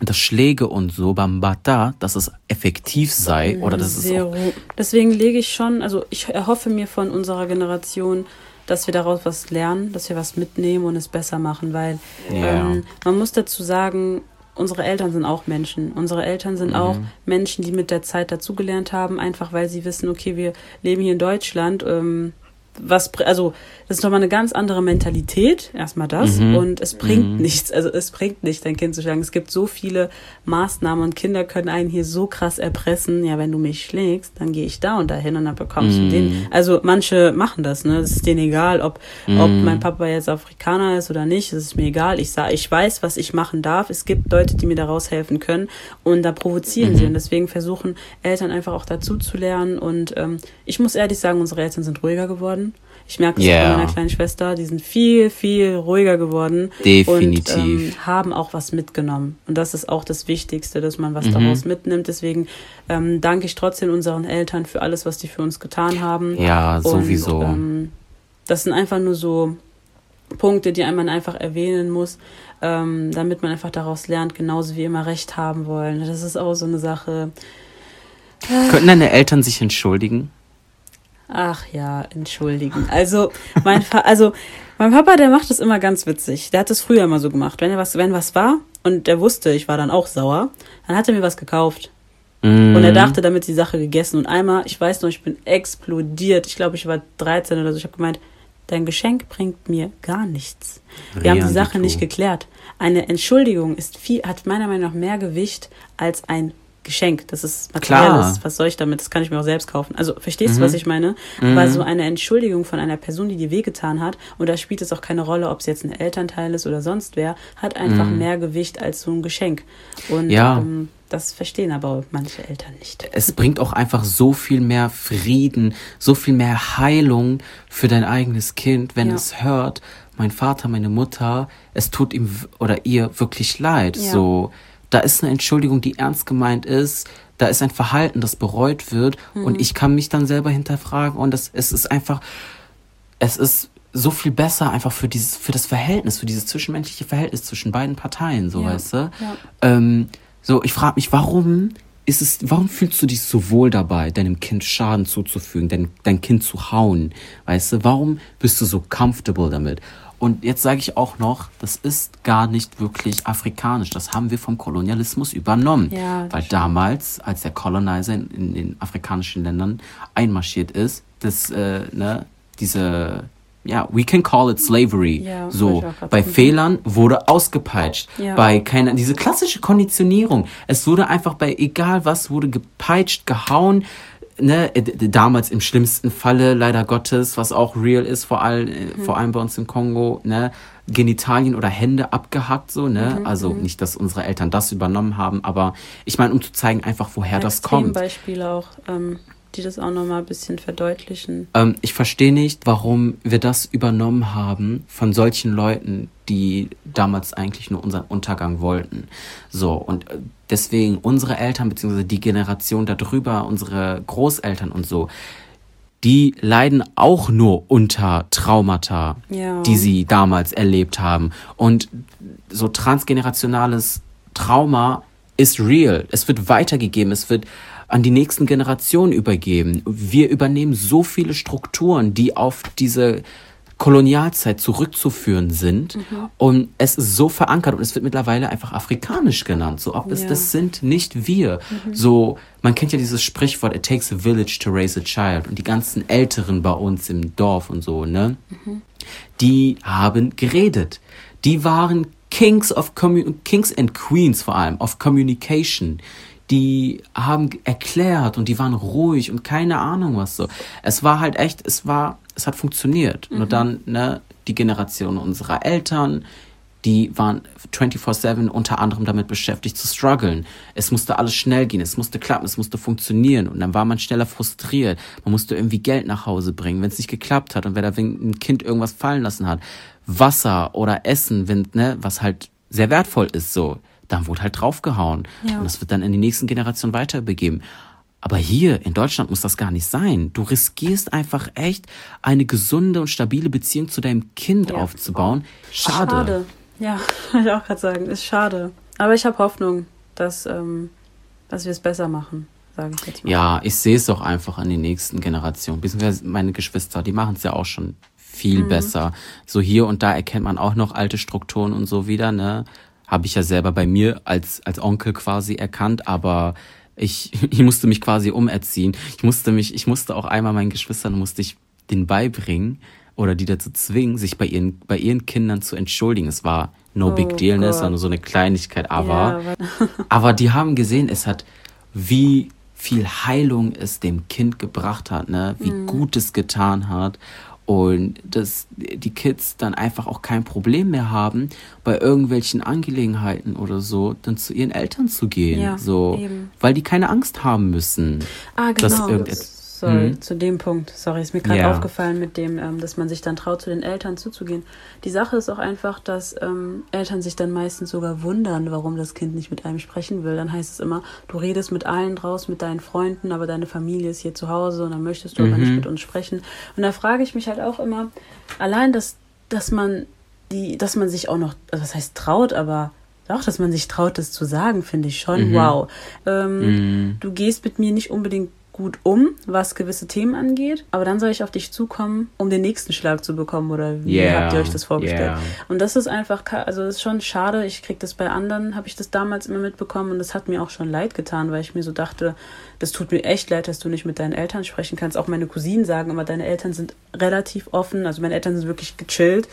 dass Schläge und so beim Bata, dass es effektiv sei oder dass es auch Deswegen lege ich schon, also ich erhoffe mir von unserer Generation, dass wir daraus was lernen, dass wir was mitnehmen und es besser machen, weil ja. ähm, man muss dazu sagen, unsere Eltern sind auch Menschen. Unsere Eltern sind mhm. auch Menschen, die mit der Zeit dazugelernt haben, einfach weil sie wissen, okay, wir leben hier in Deutschland. Ähm, was, also das ist nochmal eine ganz andere Mentalität, erstmal das. Mhm. Und es bringt mhm. nichts, also es bringt nicht, dein Kind zu schlagen. Es gibt so viele Maßnahmen und Kinder können einen hier so krass erpressen, ja, wenn du mich schlägst, dann gehe ich da und dahin und dann bekommst mhm. du den. Also manche machen das, ne? Es ist denen egal, ob, ob mhm. mein Papa jetzt Afrikaner ist oder nicht, es ist mir egal. Ich sag, ich weiß, was ich machen darf. Es gibt Leute, die mir daraus helfen können und da provozieren sie. Mhm. Und deswegen versuchen Eltern einfach auch dazu zu lernen. Und ähm, ich muss ehrlich sagen, unsere Eltern sind ruhiger geworden. Ich merke es yeah. bei meiner kleinen Schwester, die sind viel, viel ruhiger geworden. Definitiv. Und ähm, haben auch was mitgenommen. Und das ist auch das Wichtigste, dass man was mhm. daraus mitnimmt. Deswegen ähm, danke ich trotzdem unseren Eltern für alles, was die für uns getan haben. Ja, sowieso. Und, ähm, das sind einfach nur so Punkte, die man einfach erwähnen muss, ähm, damit man einfach daraus lernt, genauso wie immer Recht haben wollen. Das ist auch so eine Sache. Könnten deine Eltern sich entschuldigen? Ach ja, entschuldigen. Also mein, Fa also mein Papa, der macht das immer ganz witzig. Der hat das früher immer so gemacht. Wenn er was, wenn was war und der wusste, ich war dann auch sauer, dann hat er mir was gekauft. Mm. Und er dachte, damit die Sache gegessen. Und einmal, ich weiß noch, ich bin explodiert. Ich glaube, ich war 13 oder so. Ich habe gemeint, dein Geschenk bringt mir gar nichts. Wir haben die Sache nicht geklärt. Eine Entschuldigung ist viel, hat meiner Meinung nach mehr Gewicht als ein Geschenk. Das ist materielles. Was soll ich damit? Das kann ich mir auch selbst kaufen. Also verstehst mhm. du, was ich meine? Mhm. Aber so eine Entschuldigung von einer Person, die dir wehgetan hat, und da spielt es auch keine Rolle, ob es jetzt ein Elternteil ist oder sonst wer, hat einfach mhm. mehr Gewicht als so ein Geschenk. Und ja. ähm, das verstehen aber manche Eltern nicht. Es bringt auch einfach so viel mehr Frieden, so viel mehr Heilung für dein eigenes Kind, wenn ja. es hört, mein Vater, meine Mutter, es tut ihm oder ihr wirklich leid. Ja. So da ist eine Entschuldigung, die ernst gemeint ist, da ist ein Verhalten, das bereut wird mhm. und ich kann mich dann selber hinterfragen und das, es ist einfach, es ist so viel besser einfach für dieses, für das Verhältnis, für dieses zwischenmenschliche Verhältnis zwischen beiden Parteien, so ja. weißt du. Ja. Ähm, so, ich frage mich, warum ist es, warum fühlst du dich so wohl dabei, deinem Kind Schaden zuzufügen, dein, dein Kind zu hauen, weißt du? Warum bist du so comfortable damit? Und jetzt sage ich auch noch, das ist gar nicht wirklich afrikanisch. Das haben wir vom Kolonialismus übernommen. Ja, Weil damals, als der Colonizer in, in, den afrikanischen Ländern einmarschiert ist, das, äh, ne, diese, ja, we can call it slavery. Ja, so, bei Fehlern wurde ausgepeitscht. Ja. Bei keiner, diese klassische Konditionierung. Es wurde einfach bei egal was, wurde gepeitscht, gehauen ne, damals im schlimmsten Falle, leider Gottes, was auch real ist, vor allem, mhm. vor allem bei uns im Kongo, ne, Genitalien oder Hände abgehackt, so, ne? Mhm, also mhm. nicht, dass unsere Eltern das übernommen haben, aber ich meine, um zu zeigen einfach, woher das kommt. Beispiele auch. Ähm die das auch nochmal ein bisschen verdeutlichen. Ähm, ich verstehe nicht, warum wir das übernommen haben von solchen Leuten, die damals eigentlich nur unseren Untergang wollten. So, und äh, deswegen unsere Eltern, beziehungsweise die Generation darüber, unsere Großeltern und so, die leiden auch nur unter Traumata, ja. die sie damals erlebt haben. Und so transgenerationales Trauma ist real. Es wird weitergegeben, es wird an die nächsten Generationen übergeben. Wir übernehmen so viele Strukturen, die auf diese Kolonialzeit zurückzuführen sind. Mhm. Und es ist so verankert und es wird mittlerweile einfach afrikanisch genannt. So, ob es ja. das sind nicht wir. Mhm. So, man kennt ja dieses Sprichwort, it takes a village to raise a child. Und die ganzen Älteren bei uns im Dorf und so, ne? Mhm. Die haben geredet. Die waren Kings of Commun Kings and Queens vor allem of Communication. Die haben erklärt und die waren ruhig und keine Ahnung was so. Es war halt echt, es war, es hat funktioniert. Mhm. Nur dann, ne, die Generation unserer Eltern, die waren 24-7 unter anderem damit beschäftigt zu strugglen. Es musste alles schnell gehen, es musste klappen, es musste funktionieren und dann war man schneller frustriert. Man musste irgendwie Geld nach Hause bringen, wenn es nicht geklappt hat und wenn da ein Kind irgendwas fallen lassen hat. Wasser oder Essen, wenn, ne, was halt sehr wertvoll ist, so, dann wurde halt draufgehauen. Ja. Und das wird dann in die nächsten Generationen weiterbegeben. Aber hier in Deutschland muss das gar nicht sein. Du riskierst einfach echt eine gesunde und stabile Beziehung zu deinem Kind ja. aufzubauen. Schade. Schade. Ja, <laughs> wollte ich auch gerade sagen, ist schade. Aber ich habe Hoffnung, dass, ähm, dass wir es besser machen, sage ich jetzt mal. Ja, ich sehe es doch einfach an den nächsten Generationen. Beziehungsweise meine Geschwister, die machen es ja auch schon viel mhm. besser. So hier und da erkennt man auch noch alte Strukturen und so wieder, ne? Habe ich ja selber bei mir als, als Onkel quasi erkannt, aber ich, <laughs> ich musste mich quasi umerziehen. Ich musste mich, ich musste auch einmal meinen Geschwistern, musste ich den beibringen, oder die dazu zwingen, sich bei ihren, bei ihren Kindern zu entschuldigen. Es war no oh big deal, ne? es war nur so eine Kleinigkeit, aber, ja, aber, <laughs> aber die haben gesehen, es hat, wie viel Heilung es dem Kind gebracht hat, ne? wie mhm. gut es getan hat und dass die Kids dann einfach auch kein Problem mehr haben, bei irgendwelchen Angelegenheiten oder so, dann zu ihren Eltern zu gehen, ja, so, eben. weil die keine Angst haben müssen, ah, genau. dass irgendetwas sorry, mhm. zu dem Punkt, sorry, ist mir gerade ja. aufgefallen mit dem, ähm, dass man sich dann traut, zu den Eltern zuzugehen. Die Sache ist auch einfach, dass ähm, Eltern sich dann meistens sogar wundern, warum das Kind nicht mit einem sprechen will. Dann heißt es immer, du redest mit allen draußen, mit deinen Freunden, aber deine Familie ist hier zu Hause und dann möchtest du mhm. aber nicht mit uns sprechen. Und da frage ich mich halt auch immer, allein, dass, dass man die, dass man sich auch noch, also was heißt traut, aber doch, dass man sich traut, das zu sagen, finde ich schon mhm. wow. Ähm, mhm. Du gehst mit mir nicht unbedingt gut um, was gewisse Themen angeht, aber dann soll ich auf dich zukommen, um den nächsten Schlag zu bekommen oder wie yeah, habt ihr euch das vorgestellt? Yeah. Und das ist einfach, also das ist schon schade, ich krieg das bei anderen, habe ich das damals immer mitbekommen und das hat mir auch schon leid getan, weil ich mir so dachte, das tut mir echt leid, dass du nicht mit deinen Eltern sprechen kannst. Auch meine Cousinen sagen immer, deine Eltern sind relativ offen, also meine Eltern sind wirklich gechillt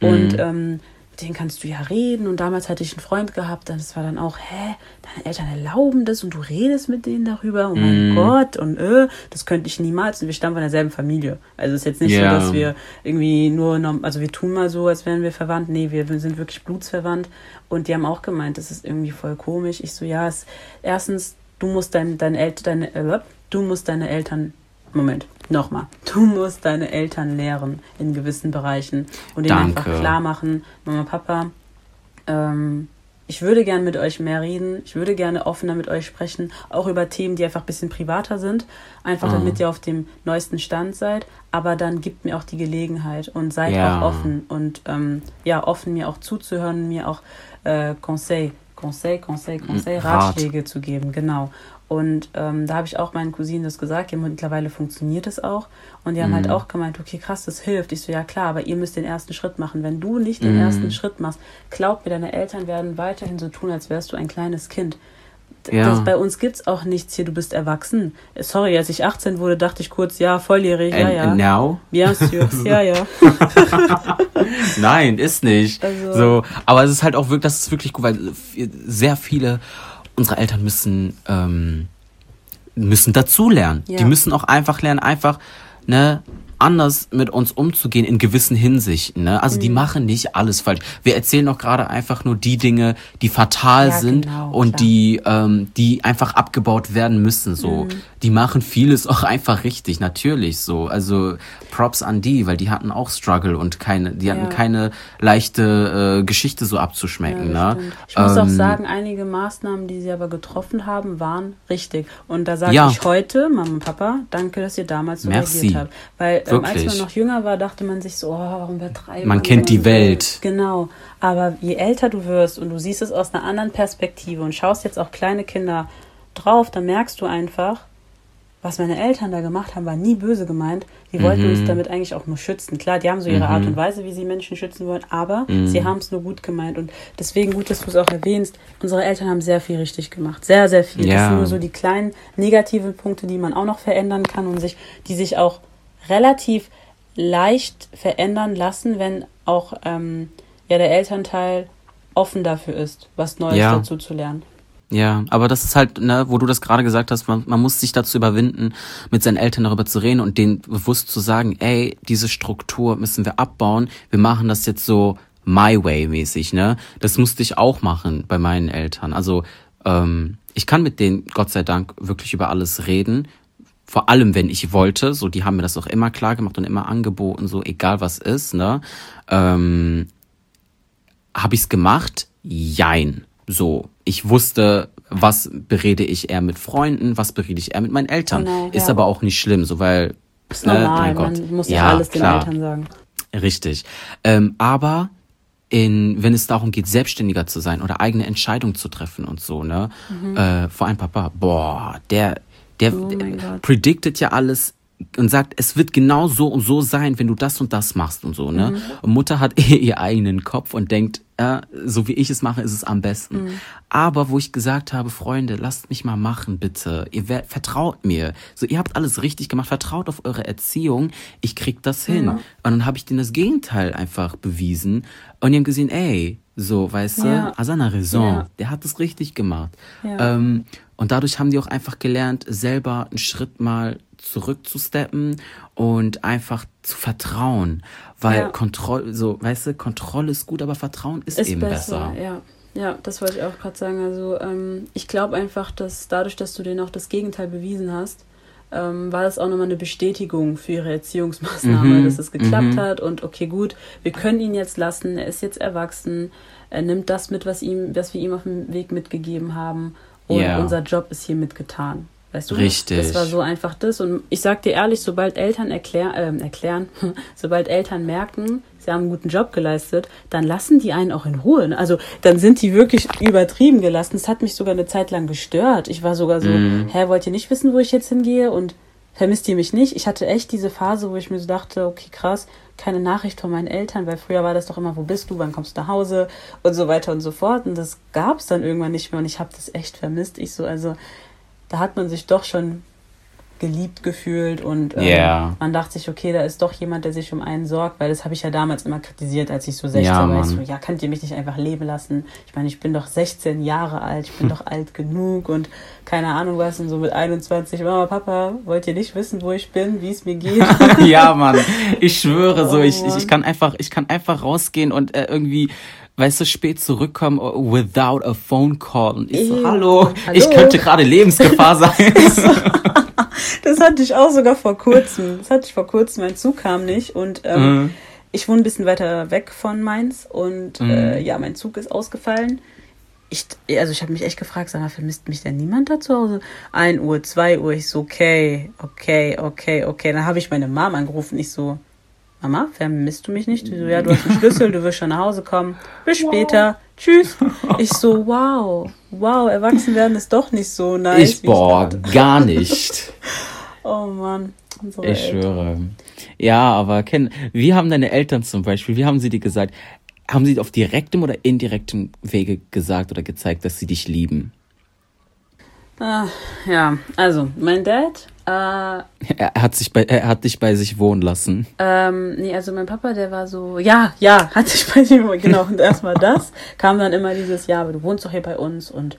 mm. und mhm. ähm, den kannst du ja reden. Und damals hatte ich einen Freund gehabt, das war dann auch, hä, deine Eltern erlauben das und du redest mit denen darüber. Oh mein mm. Gott, und äh, das könnte ich niemals. Und wir stammen von derselben Familie. Also es ist jetzt nicht yeah. so, dass wir irgendwie nur, also wir tun mal so, als wären wir verwandt. Nee, wir, wir sind wirklich blutsverwandt. Und die haben auch gemeint, das ist irgendwie voll komisch. Ich so, ja, es, erstens, du musst dein, deine Eltern, deine, äh, du musst deine Eltern Moment, nochmal. Du musst deine Eltern lehren in gewissen Bereichen und ihnen einfach klar machen, Mama, Papa, ähm, ich würde gerne mit euch mehr reden, ich würde gerne offener mit euch sprechen, auch über Themen, die einfach ein bisschen privater sind, einfach mhm. damit ihr auf dem neuesten Stand seid, aber dann gibt mir auch die Gelegenheit und seid ja. auch offen und ähm, ja, offen mir auch zuzuhören, mir auch äh, Conseil, Conseil, Conseil, Conseil, Ratschläge Rat. zu geben, genau. Und ähm, da habe ich auch meinen Cousinen das gesagt. Ja, mittlerweile funktioniert es auch. Und die haben halt mhm. halt auch gemeint, okay, krass, das hilft. Ich so, ja klar, aber ihr müsst den ersten Schritt machen. Wenn du nicht den mhm. ersten Schritt machst, glaub mir, deine Eltern werden weiterhin so tun, als wärst du ein kleines Kind. Ja. Das, bei uns gibt es auch nichts hier, du bist erwachsen. Sorry, als ich 18 wurde, dachte ich kurz, ja, volljährig, ja, ja. And now? Bien sûr, ja, ja. <laughs> Nein, ist nicht. Also. So, aber es ist halt auch wirklich, das ist wirklich gut, weil sehr viele unsere Eltern müssen, ähm, müssen dazulernen. Ja. Die müssen auch einfach lernen, einfach, ne, anders mit uns umzugehen in gewissen Hinsichten. Ne? Also mhm. die machen nicht alles falsch. Wir erzählen doch gerade einfach nur die Dinge, die fatal ja, sind genau, und klar. die, ähm, die einfach abgebaut werden müssen. So, mhm. die machen vieles auch einfach richtig, natürlich so. Also Props an die, weil die hatten auch Struggle und keine, die hatten ja. keine leichte äh, Geschichte so abzuschmecken. Ja, ne? Ich muss ähm, auch sagen, einige Maßnahmen, die sie aber getroffen haben, waren richtig. Und da sage ich heute, Mama und Papa, danke, dass ihr damals so Merci. reagiert habt. Weil ähm, als man noch jünger war, dachte man sich so, oh, warum übertreiben Man kennt die Welt. Genau. Aber je älter du wirst und du siehst es aus einer anderen Perspektive und schaust jetzt auch kleine Kinder drauf, dann merkst du einfach, was meine Eltern da gemacht haben, war nie böse gemeint. Die wollten mhm. uns damit eigentlich auch nur schützen. Klar, die haben so ihre mhm. Art und Weise, wie sie Menschen schützen wollen, aber mhm. sie haben es nur gut gemeint. Und deswegen gut, dass du es auch erwähnst. Unsere Eltern haben sehr viel richtig gemacht. Sehr, sehr viel. Ja. Das sind nur so die kleinen negativen Punkte, die man auch noch verändern kann und sich, die sich auch relativ leicht verändern lassen, wenn auch ähm, ja, der Elternteil offen dafür ist, was Neues ja. dazu zu lernen. Ja, aber das ist halt, ne, wo du das gerade gesagt hast, man, man muss sich dazu überwinden, mit seinen Eltern darüber zu reden und denen bewusst zu sagen, ey, diese Struktur müssen wir abbauen, wir machen das jetzt so my way mäßig, ne? Das musste ich auch machen bei meinen Eltern. Also, ähm, ich kann mit denen, Gott sei Dank, wirklich über alles reden. Vor allem, wenn ich wollte. So, die haben mir das auch immer klar gemacht und immer angeboten, so egal was ist, ne? Ähm, Habe ich's gemacht? Jein. So, ich wusste, was berede ich eher mit Freunden, was berede ich eher mit meinen Eltern. Genau, Ist aber auch nicht schlimm, so weil. Ist ne, normal, man muss ja alles klar. den Eltern sagen. Richtig. Ähm, aber in, wenn es darum geht, selbstständiger zu sein oder eigene Entscheidungen zu treffen und so, ne? Mhm. Äh, vor allem Papa, boah, der, der, oh predicted ja alles und sagt, es wird genau so und so sein, wenn du das und das machst und so, ne? Mhm. Und Mutter hat eh <laughs> ihr eigenen Kopf und denkt, äh, so wie ich es mache, ist es am besten. Mhm. Aber wo ich gesagt habe, Freunde, lasst mich mal machen, bitte. Ihr vertraut mir. So, ihr habt alles richtig gemacht, vertraut auf eure Erziehung. Ich krieg das hin. Mhm. Und dann habe ich denen das Gegenteil einfach bewiesen. Und die haben gesehen, ey, so, weißt ja. du, Asana Raison, ja. der hat es richtig gemacht. Ja. Ähm, und dadurch haben die auch einfach gelernt, selber einen Schritt mal zurückzusteppen und einfach zu vertrauen. Weil ja. Kontrolle, so, weißt du, Kontrolle ist gut, aber Vertrauen ist, ist eben besser. besser. Ja. ja, das wollte ich auch gerade sagen. Also ähm, ich glaube einfach, dass dadurch, dass du denen auch das Gegenteil bewiesen hast, ähm, war das auch nochmal eine Bestätigung für ihre Erziehungsmaßnahme, mhm. dass es geklappt mhm. hat und okay, gut, wir können ihn jetzt lassen, er ist jetzt erwachsen, er nimmt das mit, was, ihm, was wir ihm auf dem Weg mitgegeben haben und yeah. unser Job ist hiermit getan. Weißt du? Richtig. Das war so einfach das. Und ich sag dir ehrlich, sobald Eltern erklär, äh, erklären, <laughs> sobald Eltern merken, sie haben einen guten Job geleistet, dann lassen die einen auch in Ruhe. Also dann sind die wirklich übertrieben gelassen. Das hat mich sogar eine Zeit lang gestört. Ich war sogar so, mm. hä, wollt ihr nicht wissen, wo ich jetzt hingehe? Und vermisst ihr mich nicht? Ich hatte echt diese Phase, wo ich mir so dachte, okay, krass, keine Nachricht von meinen Eltern, weil früher war das doch immer, wo bist du, wann kommst du nach Hause und so weiter und so fort. Und das gab es dann irgendwann nicht mehr und ich habe das echt vermisst. Ich so, also da hat man sich doch schon geliebt gefühlt und ähm, yeah. man dachte sich, okay, da ist doch jemand, der sich um einen sorgt, weil das habe ich ja damals immer kritisiert, als ich so 16 ja, war. Ich so, ja, könnt ihr mich nicht einfach leben lassen? Ich meine, ich bin doch 16 Jahre alt, ich bin <laughs> doch alt genug und keine Ahnung was und so mit 21, Mama, Papa, wollt ihr nicht wissen, wo ich bin, wie es mir geht? <laughs> ja, Mann, ich schwöre <laughs> oh, so, ich, ich, ich, kann einfach, ich kann einfach rausgehen und äh, irgendwie weißt du, spät zurückkommen uh, without a phone call. Und ich so, hallo, hallo. ich könnte gerade Lebensgefahr <laughs> sein. das hatte ich auch sogar vor kurzem. Das hatte ich vor kurzem, mein Zug kam nicht und ähm, mhm. ich wohne ein bisschen weiter weg von Mainz und mhm. äh, ja, mein Zug ist ausgefallen. Ich, also ich habe mich echt gefragt, sag mal, vermisst mich denn niemand da zu Hause? 1 Uhr, 2 Uhr, ich so, okay, okay, okay, okay. Dann habe ich meine Mom angerufen, ich so, Mama, vermisst du mich nicht? so, ja, du hast einen Schlüssel, du wirst schon nach Hause kommen. Bis später. Wow. Tschüss. Ich so, wow, wow, erwachsen werden ist doch nicht so nice. Ich, boah, ich gar nicht. <laughs> oh Mann. ich Eltern. schwöre. Ja, aber Ken, wie haben deine Eltern zum Beispiel, wie haben sie dir gesagt, haben sie auf direktem oder indirektem Wege gesagt oder gezeigt, dass sie dich lieben? Ah, ja, also mein Dad. Äh, er, hat sich bei, er hat dich bei sich wohnen lassen. Ähm, nee, also mein Papa, der war so, ja, ja, hat sich bei sich wohnen, genau. Und erstmal das kam dann immer dieses, ja, aber du wohnst doch hier bei uns und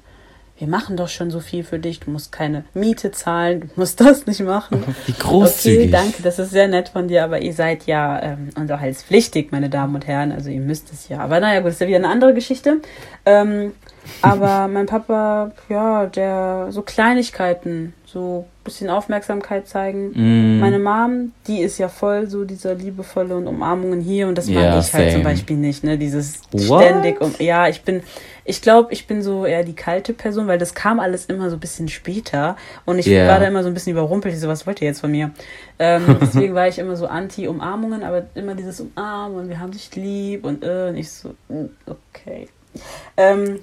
wir machen doch schon so viel für dich, du musst keine Miete zahlen, du musst das nicht machen. <laughs> Wie großzügig. Okay, danke, das ist sehr nett von dir, aber ihr seid ja ähm, unterhaltspflichtig, meine Damen und Herren, also ihr müsst es ja. Aber naja, gut, das ist ja wieder eine andere Geschichte. Ähm, aber mein Papa, ja, der so Kleinigkeiten, so bisschen Aufmerksamkeit zeigen. Mm. Meine Mom, die ist ja voll so dieser liebevolle und Umarmungen hier und das mag yeah, ich halt same. zum Beispiel nicht, ne? Dieses What? ständig um, ja, ich bin, ich glaube, ich bin so eher die kalte Person, weil das kam alles immer so ein bisschen später und ich yeah. war da immer so ein bisschen überrumpelt. Ich so, was wollt ihr jetzt von mir? Ähm, <laughs> deswegen war ich immer so anti-Umarmungen, aber immer dieses Umarmen und wir haben dich lieb und, äh, und ich so, mm, okay. Ähm,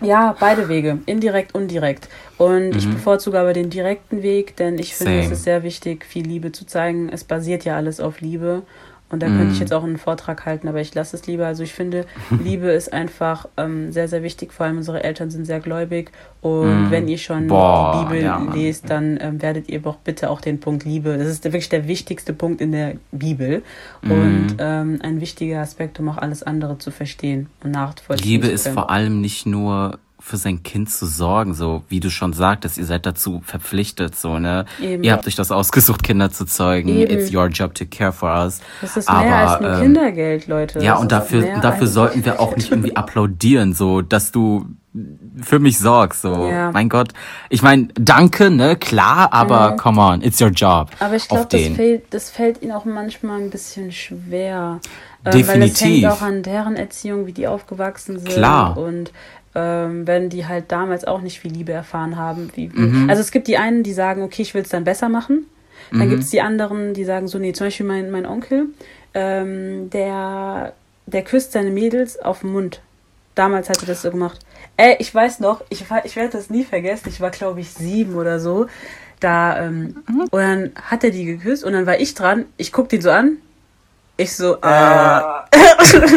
ja, beide Wege, indirekt und direkt. Und mhm. ich bevorzuge aber den direkten Weg, denn ich finde, es ist sehr wichtig, viel Liebe zu zeigen. Es basiert ja alles auf Liebe. Und da könnte ich jetzt auch einen Vortrag halten, aber ich lasse es lieber. Also ich finde, <laughs> Liebe ist einfach ähm, sehr, sehr wichtig. Vor allem unsere Eltern sind sehr gläubig. Und mm. wenn ihr schon Boah, die Bibel ja, lest, dann ähm, werdet ihr doch bitte auch den Punkt Liebe. Das ist wirklich der wichtigste Punkt in der Bibel. Mm. Und ähm, ein wichtiger Aspekt, um auch alles andere zu verstehen und nachvollziehen Liebe ist vor allem nicht nur für sein Kind zu sorgen, so wie du schon sagtest, ihr seid dazu verpflichtet, so, ne? Eben. Ihr habt euch das ausgesucht, Kinder zu zeugen. Eben. It's your job to care for us. Das ist mehr Aber, als ein ähm, Kindergeld, Leute. Ja, das und dafür, dafür sollten wir auch nicht irgendwie <laughs> applaudieren, so, dass du für mich sorgst, so. Ja. Mein Gott. Ich meine, danke, ne, klar, aber mhm. come on, it's your job. Aber ich glaube, das fällt, das fällt ihnen auch manchmal ein bisschen schwer. Definitiv. Ähm, weil es hängt auch an deren Erziehung, wie die aufgewachsen sind. Klar. Und ähm, wenn die halt damals auch nicht viel Liebe erfahren haben. Wie, mhm. Also es gibt die einen, die sagen, okay, ich will es dann besser machen. Dann mhm. gibt es die anderen, die sagen so, nee, zum Beispiel mein, mein Onkel, ähm, der, der küsst seine Mädels auf den Mund. Damals hat er das so gemacht. Ey, ich weiß noch, ich, ich werde das nie vergessen, ich war glaube ich sieben oder so. Da, ähm, mhm. und dann hat er die geküsst und dann war ich dran, ich guck den so an, ich so, äh,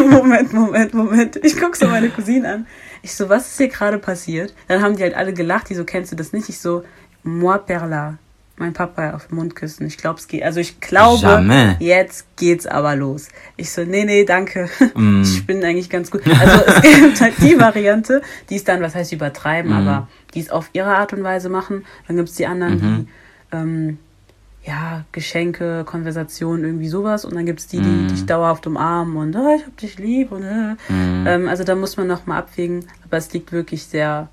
<laughs> Moment, Moment, Moment. Ich guck so meine Cousine an. Ich so, was ist hier gerade passiert? Dann haben die halt alle gelacht, die so, kennst du das nicht? Ich so, moi perla. Mein Papa auf den Mund küssen. Ich glaube, es geht. Also ich glaube, Jamais. jetzt geht's aber los. Ich so, nee, nee, danke. Mm. <laughs> Ich bin eigentlich ganz gut. Also es <laughs> gibt halt die Variante, die ist dann, was heißt übertreiben, mm. aber die es auf ihre Art und Weise machen. Dann gibt's die anderen, mhm. die ähm, ja, Geschenke, Konversation, irgendwie sowas. Und dann gibt es die, die mm. dich dauerhaft umarmen und oh, ich hab dich lieb. Und, äh. mm. ähm, also da muss man nochmal abwägen. Aber es liegt wirklich sehr,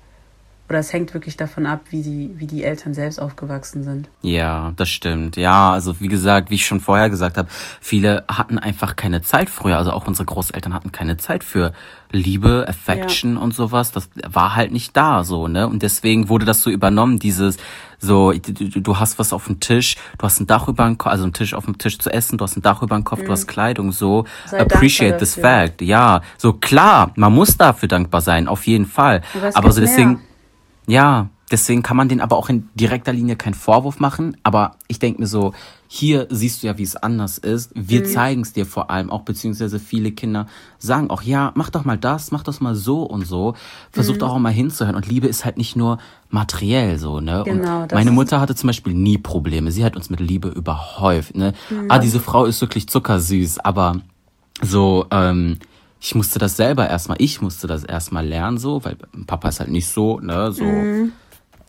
oder es hängt wirklich davon ab, wie die, wie die Eltern selbst aufgewachsen sind. Ja, das stimmt. Ja, also wie gesagt, wie ich schon vorher gesagt habe, viele hatten einfach keine Zeit früher. Also auch unsere Großeltern hatten keine Zeit für Liebe, Affection ja. und sowas. Das war halt nicht da so, ne? Und deswegen wurde das so übernommen, dieses so, du, du hast was auf dem Tisch, du hast ein Dach über dem Kopf, also ein Tisch auf dem Tisch zu essen, du hast ein Dach über dem Kopf, mhm. du hast Kleidung, so. Sei appreciate this fact. Ja, so klar, man muss dafür dankbar sein, auf jeden Fall. Aber so deswegen, mehr. Ja, deswegen kann man den aber auch in direkter Linie keinen Vorwurf machen. Aber ich denke mir so, hier siehst du ja, wie es anders ist. Wir mhm. zeigen es dir vor allem auch, beziehungsweise viele Kinder sagen auch, ja, mach doch mal das, mach das mal so und so. Versuch mhm. doch auch mal hinzuhören. Und Liebe ist halt nicht nur materiell so, ne? Genau, und meine Mutter hatte zum Beispiel nie Probleme. Sie hat uns mit Liebe überhäuft, ne? Mhm. Ah, diese Frau ist wirklich zuckersüß, aber so, ähm, ich musste das selber erstmal, ich musste das erstmal lernen, so, weil Papa ist halt nicht so, ne, so, mhm.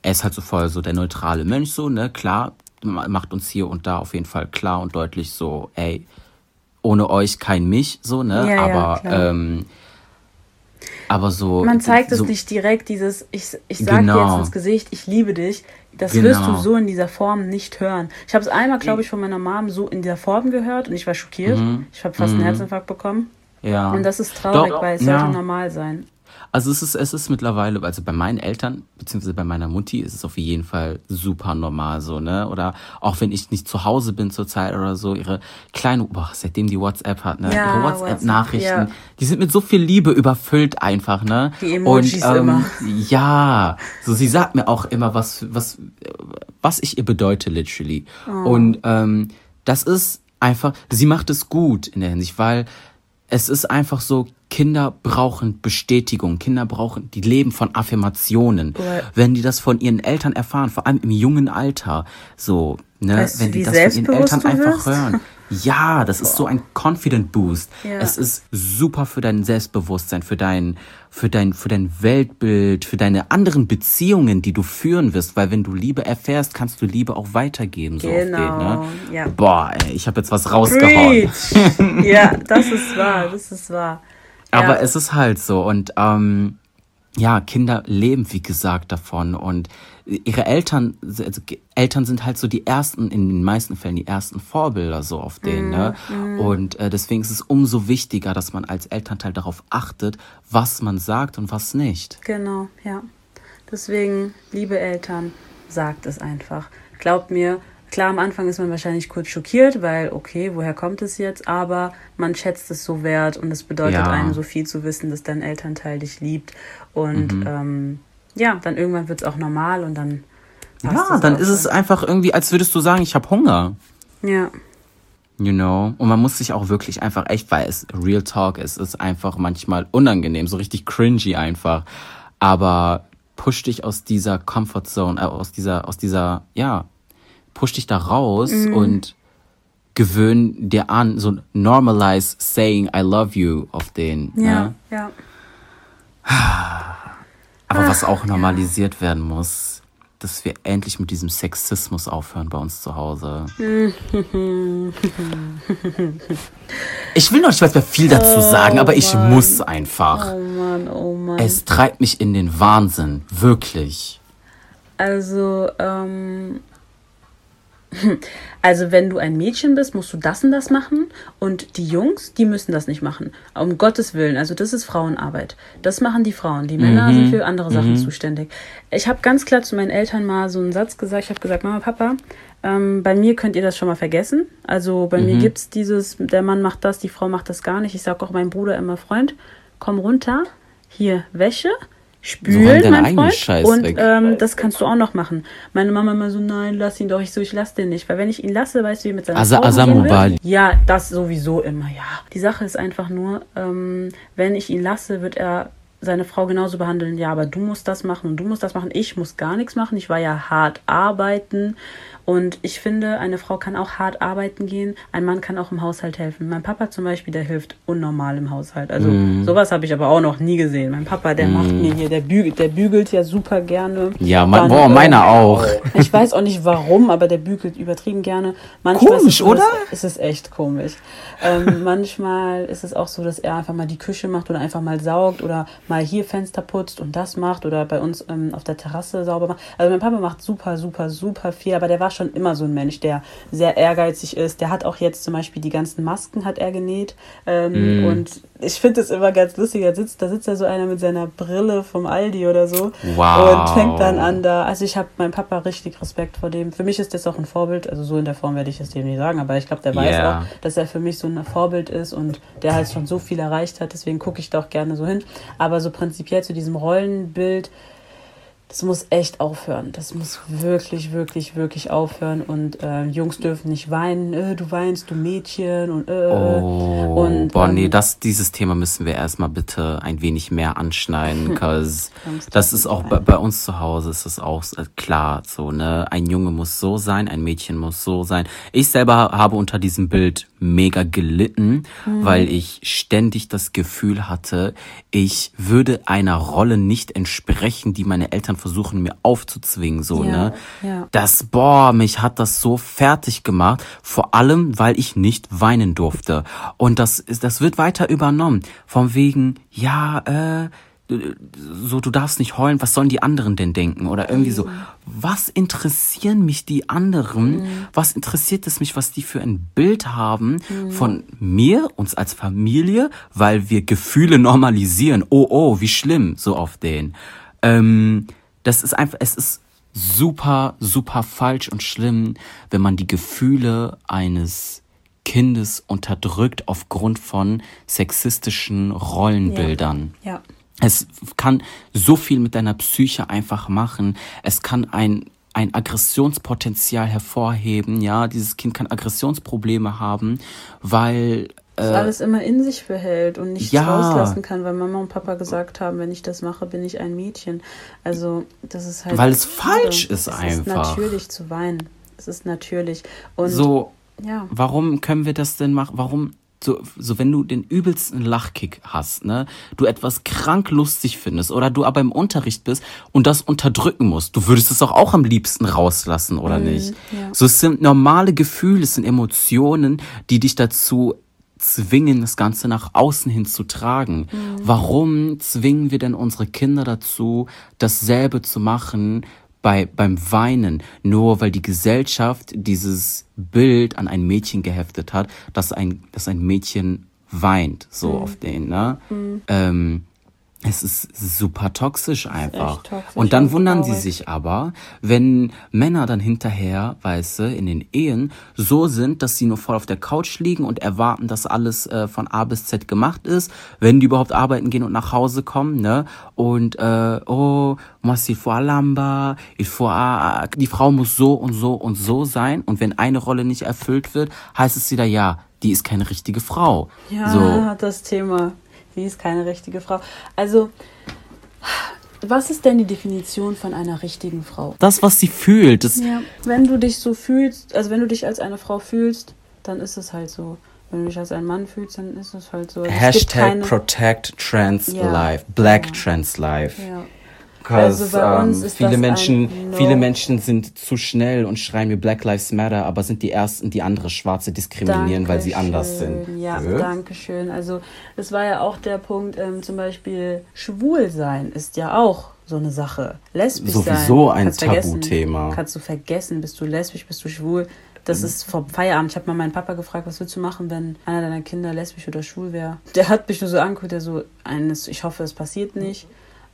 er ist halt so voll so der neutrale Mensch, so, ne, klar, macht uns hier und da auf jeden Fall klar und deutlich so, ey, ohne euch kein mich, so, ne? Ja, aber, ja, ähm, aber so. Man zeigt so, es nicht direkt, dieses, ich, ich sag genau. dir jetzt ins Gesicht, ich liebe dich. Das genau. wirst du so in dieser Form nicht hören. Ich habe es einmal, glaube ich, von meiner Mom so in dieser Form gehört und ich war schockiert. Mhm. Ich habe fast mhm. einen Herzinfarkt bekommen. Ja. Und das ist traurig, Doch, weil es ja. sollte normal sein. Also es ist, es ist mittlerweile, also bei meinen Eltern, beziehungsweise bei meiner Mutti, ist es auf jeden Fall super normal so, ne? Oder auch wenn ich nicht zu Hause bin zurzeit oder so, ihre kleine, boah, seitdem die WhatsApp hat, ne? Ja, ihre WhatsApp-Nachrichten, ja. die sind mit so viel Liebe überfüllt einfach, ne? Die Emojis Und, ähm, immer. Ja, so sie sagt mir auch immer, was, was, was ich ihr bedeute, literally. Oh. Und ähm, das ist einfach, sie macht es gut in der Hinsicht, weil es ist einfach so, Kinder brauchen Bestätigung, Kinder brauchen, die leben von Affirmationen. Ja. Wenn die das von ihren Eltern erfahren, vor allem im jungen Alter, so, ne, weißt wenn die das von ihren Eltern einfach hören. <laughs> Ja, das ist so ein Confident Boost. Ja. Es ist super für dein Selbstbewusstsein, für dein, für dein, für dein Weltbild, für deine anderen Beziehungen, die du führen wirst, weil wenn du Liebe erfährst, kannst du Liebe auch weitergeben. So genau. Den, ne? ja. Boah, ey, ich habe jetzt was rausgehauen. ja, das ist wahr, das ist wahr. Aber ja. es ist halt so und ähm, ja, Kinder leben, wie gesagt, davon und ihre Eltern, also Eltern sind halt so die ersten, in den meisten Fällen die ersten Vorbilder so auf denen, ne? Mm. Und äh, deswegen ist es umso wichtiger, dass man als Elternteil darauf achtet, was man sagt und was nicht. Genau, ja. Deswegen, liebe Eltern, sagt es einfach. Glaubt mir, Klar, am Anfang ist man wahrscheinlich kurz schockiert, weil, okay, woher kommt es jetzt? Aber man schätzt es so wert und es bedeutet ja. einem so viel zu wissen, dass dein Elternteil dich liebt. Und mhm. ähm, ja, dann irgendwann wird es auch normal und dann. Ja, dann ist es einfach irgendwie, als würdest du sagen, ich habe Hunger. Ja. You know? Und man muss sich auch wirklich einfach echt, weil es Real Talk ist, ist einfach manchmal unangenehm, so richtig cringy einfach. Aber push dich aus dieser Comfort Zone, äh, aus dieser, aus dieser, ja, push dich da raus mm. und gewöhn dir an, so normalize saying I love you auf den. Ja, ja. ja. Aber Ach, was auch normalisiert ja. werden muss, dass wir endlich mit diesem Sexismus aufhören bei uns zu Hause. <laughs> ich will noch nicht mehr viel dazu sagen, oh, aber ich Mann. muss einfach. Oh Mann, oh Mann. Es treibt mich in den Wahnsinn, wirklich. Also, ähm, <laughs> Also wenn du ein Mädchen bist, musst du das und das machen und die Jungs, die müssen das nicht machen. Um Gottes Willen, also das ist Frauenarbeit. Das machen die Frauen. Die Männer mhm. sind für andere Sachen mhm. zuständig. Ich habe ganz klar zu meinen Eltern mal so einen Satz gesagt. Ich habe gesagt, Mama, Papa, ähm, bei mir könnt ihr das schon mal vergessen. Also bei mhm. mir gibt es dieses, der Mann macht das, die Frau macht das gar nicht. Ich sage auch meinem Bruder immer, Freund, komm runter, hier Wäsche spülen, so mein Freund. Scheiß und ähm, das kannst du auch noch machen. Meine Mama immer so, nein, lass ihn doch. Ich so, ich lass den nicht. Weil wenn ich ihn lasse, weißt du, wie mit seiner Asa, Frau Asamubali. Ja, das sowieso immer, ja. Die Sache ist einfach nur, ähm, wenn ich ihn lasse, wird er seine Frau genauso behandeln. Ja, aber du musst das machen und du musst das machen. Ich muss gar nichts machen. Ich war ja hart arbeiten. Und ich finde, eine Frau kann auch hart arbeiten gehen, ein Mann kann auch im Haushalt helfen. Mein Papa zum Beispiel, der hilft unnormal im Haushalt. Also mm. sowas habe ich aber auch noch nie gesehen. Mein Papa, der mm. macht mir hier, der bügelt, der bügelt ja super gerne. Ja, mein, Dann, boah, meiner auch. Ich weiß auch nicht warum, aber der bügelt übertrieben gerne. Manchmal komisch, ist es, oder? Es ist echt komisch. Ähm, <laughs> manchmal ist es auch so, dass er einfach mal die Küche macht oder einfach mal saugt oder mal hier Fenster putzt und das macht oder bei uns ähm, auf der Terrasse sauber macht. Also mein Papa macht super, super, super viel, aber der war schon schon immer so ein Mensch, der sehr ehrgeizig ist. Der hat auch jetzt zum Beispiel die ganzen Masken hat er genäht. Ähm, mm. Und ich finde das immer ganz lustig. Da sitzt, da sitzt da so einer mit seiner Brille vom Aldi oder so wow. und fängt dann an da. Also ich habe meinem Papa richtig Respekt vor dem. Für mich ist das auch ein Vorbild. Also so in der Form werde ich es dem nicht sagen, aber ich glaube, der weiß yeah. auch, dass er für mich so ein Vorbild ist und der halt schon so viel erreicht hat. Deswegen gucke ich da auch gerne so hin. Aber so prinzipiell zu diesem Rollenbild das muss echt aufhören. Das muss wirklich, wirklich, wirklich aufhören. Und äh, Jungs dürfen nicht weinen. Äh, du weinst, du Mädchen und äh. Oh, und, boah, ähm, nee, das, dieses Thema müssen wir erstmal bitte ein wenig mehr anschneiden, <laughs> cause das ist auch bei, bei, uns zu Hause ist es auch äh, klar so, ne? Ein Junge muss so sein, ein Mädchen muss so sein. Ich selber habe unter diesem Bild mega gelitten, mhm. weil ich ständig das Gefühl hatte, ich würde einer Rolle nicht entsprechen, die meine Eltern versuchen mir aufzuzwingen, so, ja, ne? Ja. Das, boah, mich hat das so fertig gemacht, vor allem, weil ich nicht weinen durfte. Und das ist, das wird weiter übernommen. Von wegen, ja, äh, so, du darfst nicht heulen, was sollen die anderen denn denken? Oder irgendwie so, was interessieren mich die anderen? Mhm. Was interessiert es mich, was die für ein Bild haben mhm. von mir, uns als Familie, weil wir Gefühle normalisieren? Oh, oh, wie schlimm, so auf den. Ähm, das ist einfach, es ist super, super falsch und schlimm, wenn man die Gefühle eines Kindes unterdrückt aufgrund von sexistischen Rollenbildern. Ja. ja. Es kann so viel mit deiner Psyche einfach machen. Es kann ein ein Aggressionspotenzial hervorheben, ja, dieses Kind kann Aggressionsprobleme haben, weil das äh, alles immer in sich behält und nichts ja. rauslassen kann, weil Mama und Papa gesagt haben, wenn ich das mache, bin ich ein Mädchen. Also das ist halt. Weil es falsch ist es einfach. Es ist natürlich zu weinen. Es ist natürlich. Und so, ja. warum können wir das denn machen? Warum so, so wenn du den übelsten Lachkick hast, ne, du etwas krank lustig findest oder du aber im Unterricht bist und das unterdrücken musst, du würdest es doch auch am liebsten rauslassen, oder mm, nicht? Ja. So, es sind normale Gefühle, es sind Emotionen, die dich dazu zwingen, das Ganze nach außen hin zu tragen. Mhm. Warum zwingen wir denn unsere Kinder dazu, dasselbe zu machen, bei, beim Weinen, nur weil die Gesellschaft dieses Bild an ein Mädchen geheftet hat, dass ein, dass ein Mädchen weint, so mhm. auf den, ne? Mhm. Ähm, Es ist super toxisch einfach. Toxisch und dann wundern sie sich aber, wenn Männer dann hinterher, weißt du, in den Ehen so sind, dass sie nur voll auf der Couch liegen und erwarten, dass alles äh, von A bis Z gemacht ist, wenn die überhaupt arbeiten gehen und nach Hause kommen, ne? Und äh, oh, was il faut lamba, il faut die Frau muss so und so und so sein und wenn eine Rolle nicht erfüllt wird, heißt es wieder ja, die ist keine richtige Frau. Ja, so. das Thema sie ist keine richtige Frau. Also, was ist denn die Definition von einer richtigen Frau? Das, was sie fühlt. Das ja, wenn du dich so fühlst, also wenn du dich als eine Frau fühlst, dann ist es halt so. Wenn du dich als ein Mann fühlst, dann ist es halt so. Also Hashtag keine... Protect Trans ja, Life. Black ja. Trans Life. Ja. Also bei uns ähm, viele Menschen, viele Menschen sind zu schnell und schreien mir Black Lives Matter, aber sind die ersten, die andere Schwarze diskriminieren, Dankeschön. weil sie anders sind. Ja, ja, danke schön. Also das war ja auch der Punkt, ähm, zum Beispiel schwul sein ist ja auch so eine Sache. Lesbisch Sowieso sein, ein Tabuthema. Kannst du vergessen, bist du lesbisch, bist du schwul. Das mhm. ist vom Feierabend. Ich habe mal meinen Papa gefragt, was willst du machen, wenn einer deiner Kinder lesbisch oder schwul wäre? Der hat mich nur so angeguckt, der so, eines, ich hoffe, es passiert nicht.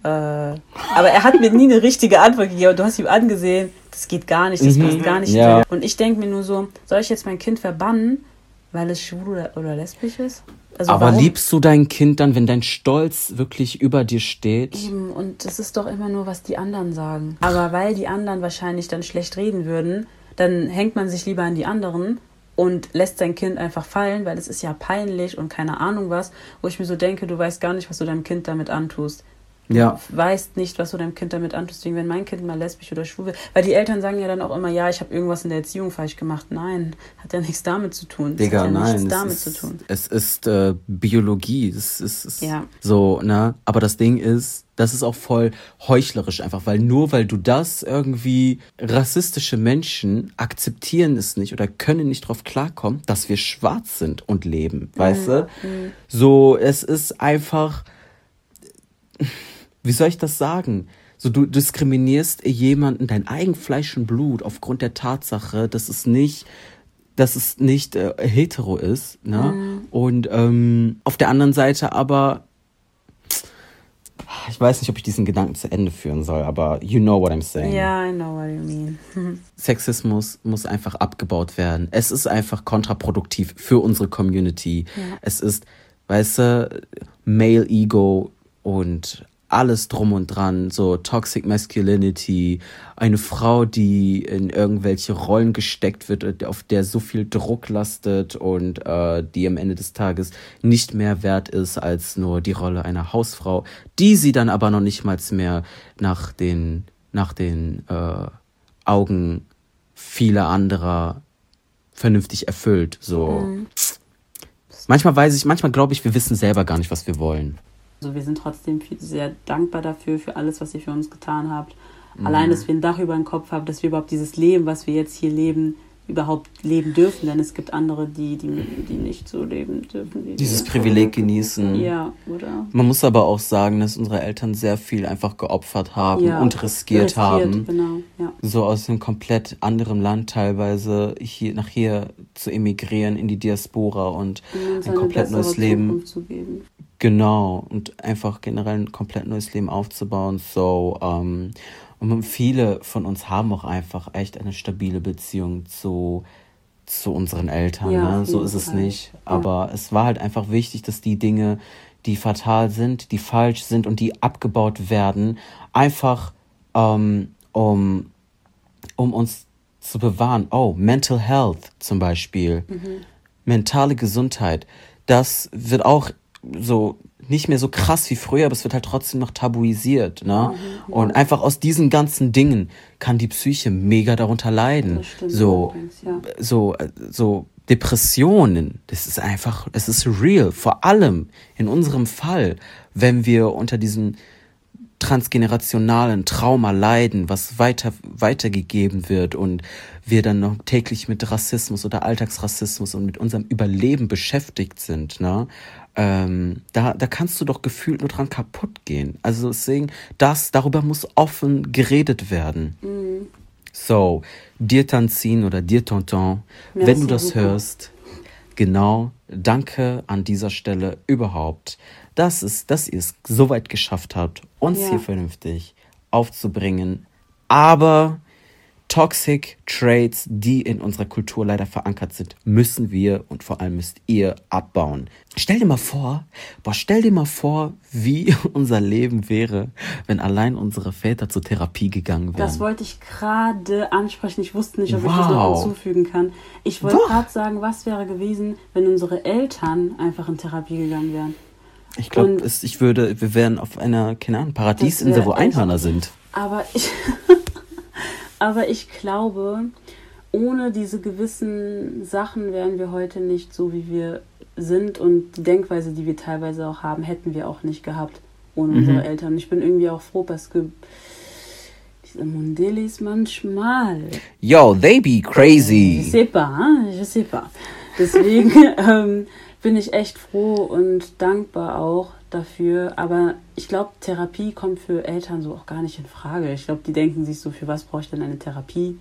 Aber er hat mir nie eine richtige Antwort gegeben. Du hast ihm angesehen, das geht gar nicht, das mhm. passt gar nicht. Ja. Und ich denke mir nur so, soll ich jetzt mein Kind verbannen, weil es schwul oder, oder lesbisch ist? Also aber warum? liebst du dein Kind dann, wenn dein Stolz wirklich über dir steht? Eben, und das ist doch immer nur, was die anderen sagen. Aber weil die anderen wahrscheinlich dann schlecht reden würden, dann hängt man sich lieber an die anderen und lässt sein Kind einfach fallen, weil es ist ja peinlich und keine Ahnung was, wo ich mir so denke, du weißt gar nicht, was du deinem Kind damit antust. Ja. Du weißt nicht, was du deinem Kind damit antust. Deswegen, wenn mein Kind mal lesbisch oder schwul wird. Weil die Eltern sagen ja dann auch immer, ja, ich habe irgendwas in der Erziehung falsch gemacht. Nein, hat ja nichts damit zu tun. Digga, hat ja nein. Nichts damit ist, zu tun. Es ist äh, Biologie. Es ist, ist ja. so, ne? Aber das Ding ist, das ist auch voll heuchlerisch einfach, weil nur weil du das irgendwie rassistische Menschen akzeptieren es nicht oder können nicht drauf klarkommen, dass wir schwarz sind und leben, weißt mhm. du? Mhm. So, es ist einfach wie soll ich das sagen? So, du diskriminierst jemanden, dein Eigenfleisch und Blut, aufgrund der Tatsache, dass es nicht, dass es nicht äh, hetero ist. Ne? Mhm. Und ähm, auf der anderen Seite aber, ich weiß nicht, ob ich diesen Gedanken zu Ende führen soll, aber you know what I'm saying. Ja, yeah, I know what you mean. <laughs> Sexismus muss einfach abgebaut werden. Es ist einfach kontraproduktiv für unsere Community. Ja. Es ist, weißt du, Male Ego und alles drum und dran, so Toxic Masculinity, eine Frau, die in irgendwelche Rollen gesteckt wird, auf der so viel Druck lastet und äh, die am Ende des Tages nicht mehr wert ist als nur die Rolle einer Hausfrau, die sie dann aber noch nicht mal mehr nach den, nach den äh, Augen vieler anderer vernünftig erfüllt. So. Mhm. Manchmal weiß ich, manchmal glaube ich, wir wissen selber gar nicht, was wir wollen. Also wir sind trotzdem sehr dankbar dafür, für alles, was ihr für uns getan habt. Mhm. Allein, dass wir ein Dach über dem Kopf haben, dass wir überhaupt dieses Leben, was wir jetzt hier leben, überhaupt leben dürfen, denn es gibt andere, die, die, die nicht so leben dürfen. Die Dieses Privileg genießen. Ja, oder? Man muss aber auch sagen, dass unsere Eltern sehr viel einfach geopfert haben ja, und riskiert, riskiert haben. Genau, ja. So aus einem komplett anderen Land teilweise hier, nach hier zu emigrieren in die Diaspora und ein komplett neues Leben. Genau, und einfach generell ein komplett neues Leben aufzubauen. So, ähm, und viele von uns haben auch einfach echt eine stabile Beziehung zu, zu unseren Eltern. Ja, ne? So ist es nicht. Aber ja. es war halt einfach wichtig, dass die Dinge, die fatal sind, die falsch sind und die abgebaut werden, einfach ähm, um, um uns zu bewahren. Oh, Mental Health zum Beispiel. Mhm. Mentale Gesundheit. Das wird auch so nicht mehr so krass wie früher, aber es wird halt trotzdem noch tabuisiert. Ne? Mhm, Und einfach aus diesen ganzen Dingen kann die Psyche mega darunter leiden. so, ja. so, so Depressionen, das ist einfach, es ist real. Vor allem in unserem Fall, wenn wir unter diesem transgenerationalen Trauma leiden, was weiter weitergegeben wird und wir dann noch täglich mit Rassismus oder Alltagsrassismus und mit unserem Überleben beschäftigt sind, ne? ähm, da, da kannst du doch gefühlt nur dran kaputt gehen. Also deswegen, das, darüber muss offen geredet werden. Mhm. So, dir Tanzin oder dir Tonton, Merci wenn du das hörst, genau, danke an dieser Stelle überhaupt, dass, es, dass ihr es so weit geschafft habt, uns ja. hier vernünftig aufzubringen. Aber Toxic Traits, die in unserer Kultur leider verankert sind, müssen wir und vor allem müsst ihr abbauen. Stell dir mal vor, boah, stell dir mal vor, wie <laughs> unser Leben wäre, wenn allein unsere Väter zur Therapie gegangen wären. Das wollte ich gerade ansprechen. Ich wusste nicht, ob wow. ich das noch hinzufügen kann. Ich wollte gerade sagen, was wäre gewesen, wenn unsere Eltern einfach in Therapie gegangen wären. Ich glaube, ich würde, wir wären auf einer, keine Ahnung, Paradiesinsel, wo Einhörner sind. Aber ich. Aber ich glaube, ohne diese gewissen Sachen wären wir heute nicht so, wie wir sind. Und die Denkweise, die wir teilweise auch haben, hätten wir auch nicht gehabt ohne mhm. unsere Eltern. Ich bin irgendwie auch froh, dass diese Mondelis manchmal. Yo, they be crazy. Je sais pas, hein? je sais pas. Deswegen ähm, bin ich echt froh und dankbar auch, dafür. Aber ich glaube, Therapie kommt für Eltern so auch gar nicht in Frage. Ich glaube, die denken sich so, für was brauche ich denn eine Therapie?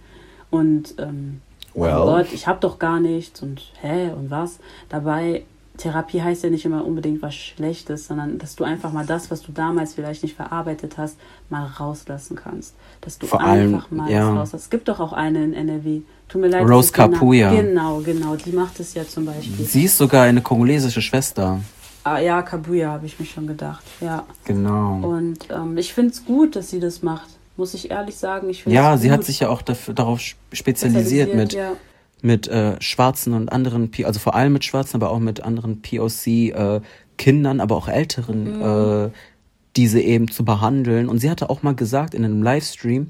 Und ähm, oh well. oh Gott, ich habe doch gar nichts und hä und was. Dabei, Therapie heißt ja nicht immer unbedingt was Schlechtes, sondern dass du einfach mal das, was du damals vielleicht nicht verarbeitet hast, mal rauslassen kannst. Dass du Vor einfach allem, mal ja. rauslassen. Es gibt doch auch eine in NRW. Tut mir leid. Rose Capuya. Genau, genau. Die macht es ja zum Beispiel. Sie ist sogar eine kongolesische Schwester. Ah, ja, Kabuya habe ich mich schon gedacht. Ja. Genau. Und ähm, ich finde es gut, dass sie das macht. Muss ich ehrlich sagen. Ich ja, sie gut. hat sich ja auch dafür, darauf spezialisiert, spezialisiert mit, ja. Mit äh, schwarzen und anderen, also vor allem mit schwarzen, aber auch mit anderen POC-Kindern, äh, aber auch älteren, mhm. äh, diese eben zu behandeln. Und sie hatte auch mal gesagt in einem Livestream,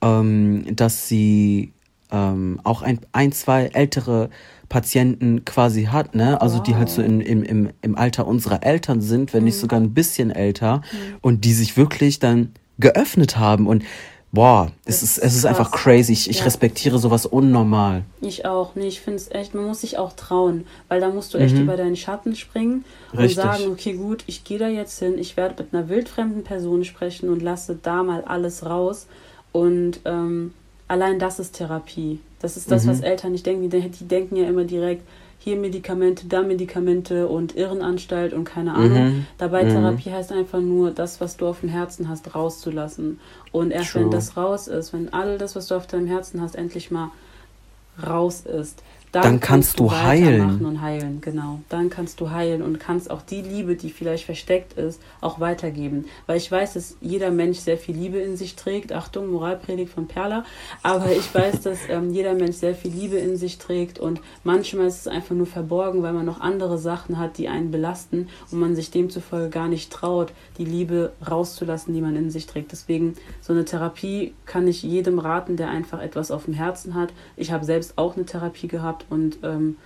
ähm, dass sie ähm, auch ein, ein, zwei ältere Patienten quasi hat, ne? Also wow. die halt so in, im, im, im Alter unserer Eltern sind, wenn mhm. nicht sogar ein bisschen älter mhm. und die sich wirklich dann geöffnet haben und boah, es ist, es ist einfach crazy. Ich, ich ja. respektiere sowas unnormal. Ich auch. Nee, ich finde es echt, man muss sich auch trauen, weil da musst du echt mhm. über deinen Schatten springen Richtig. und sagen, okay, gut, ich gehe da jetzt hin, ich werde mit einer wildfremden Person sprechen und lasse da mal alles raus und ähm, allein das ist Therapie. Das ist das, mhm. was Eltern nicht denken. Die, die, denken ja immer direkt, hier Medikamente, da Medikamente und Irrenanstalt und keine Ahnung. Mhm. Dabei mhm. Therapie heißt einfach nur, das, was du auf dem Herzen hast, rauszulassen. Und erst True. wenn das raus ist, wenn all das, was du auf deinem Herzen hast, endlich mal raus ist, dann, dann kannst, kannst, du heilen. und heilen, genau. Dann kannst du heilen und kannst auch die Liebe, die vielleicht versteckt ist, auch weitergeben. Weil ich weiß, dass jeder Mensch sehr viel Liebe in sich trägt. Achtung, Moralpredigt von Perla. Aber ich weiß, dass ähm, jeder Mensch sehr viel Liebe in sich trägt und manchmal ist es einfach nur verborgen, weil man noch andere Sachen hat, die einen belasten und man sich demzufolge gar nicht traut, die Liebe rauszulassen, die man in sich trägt. Deswegen so eine Therapie kann ich jedem raten, der einfach etwas auf dem Herzen hat. Ich habe selbst auch eine Therapie gehabt und ähm,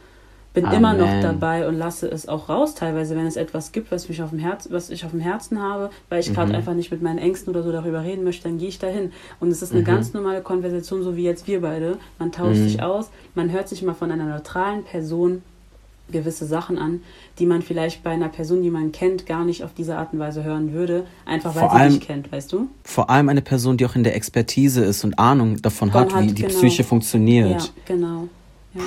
bin Amen. immer noch dabei und lasse es auch raus, teilweise, wenn es etwas gibt, was mich auf dem Herz, was ich auf dem Herzen habe, weil ich mhm. gerade einfach nicht mit meinen Ängsten oder so darüber reden möchte, dann gehe ich dahin. Und es ist eine mhm. ganz normale Konversation, so wie jetzt wir beide. Man tauscht mhm. sich aus, man hört sich mal von einer neutralen Person gewisse Sachen an, die man vielleicht bei einer Person, die man kennt, gar nicht auf diese Art und Weise hören würde, einfach weil vor sie allem, dich kennt, weißt du? Vor allem eine Person, die auch in der Expertise ist und Ahnung davon hat, hat, wie die genau. Psyche funktioniert. Ja, genau.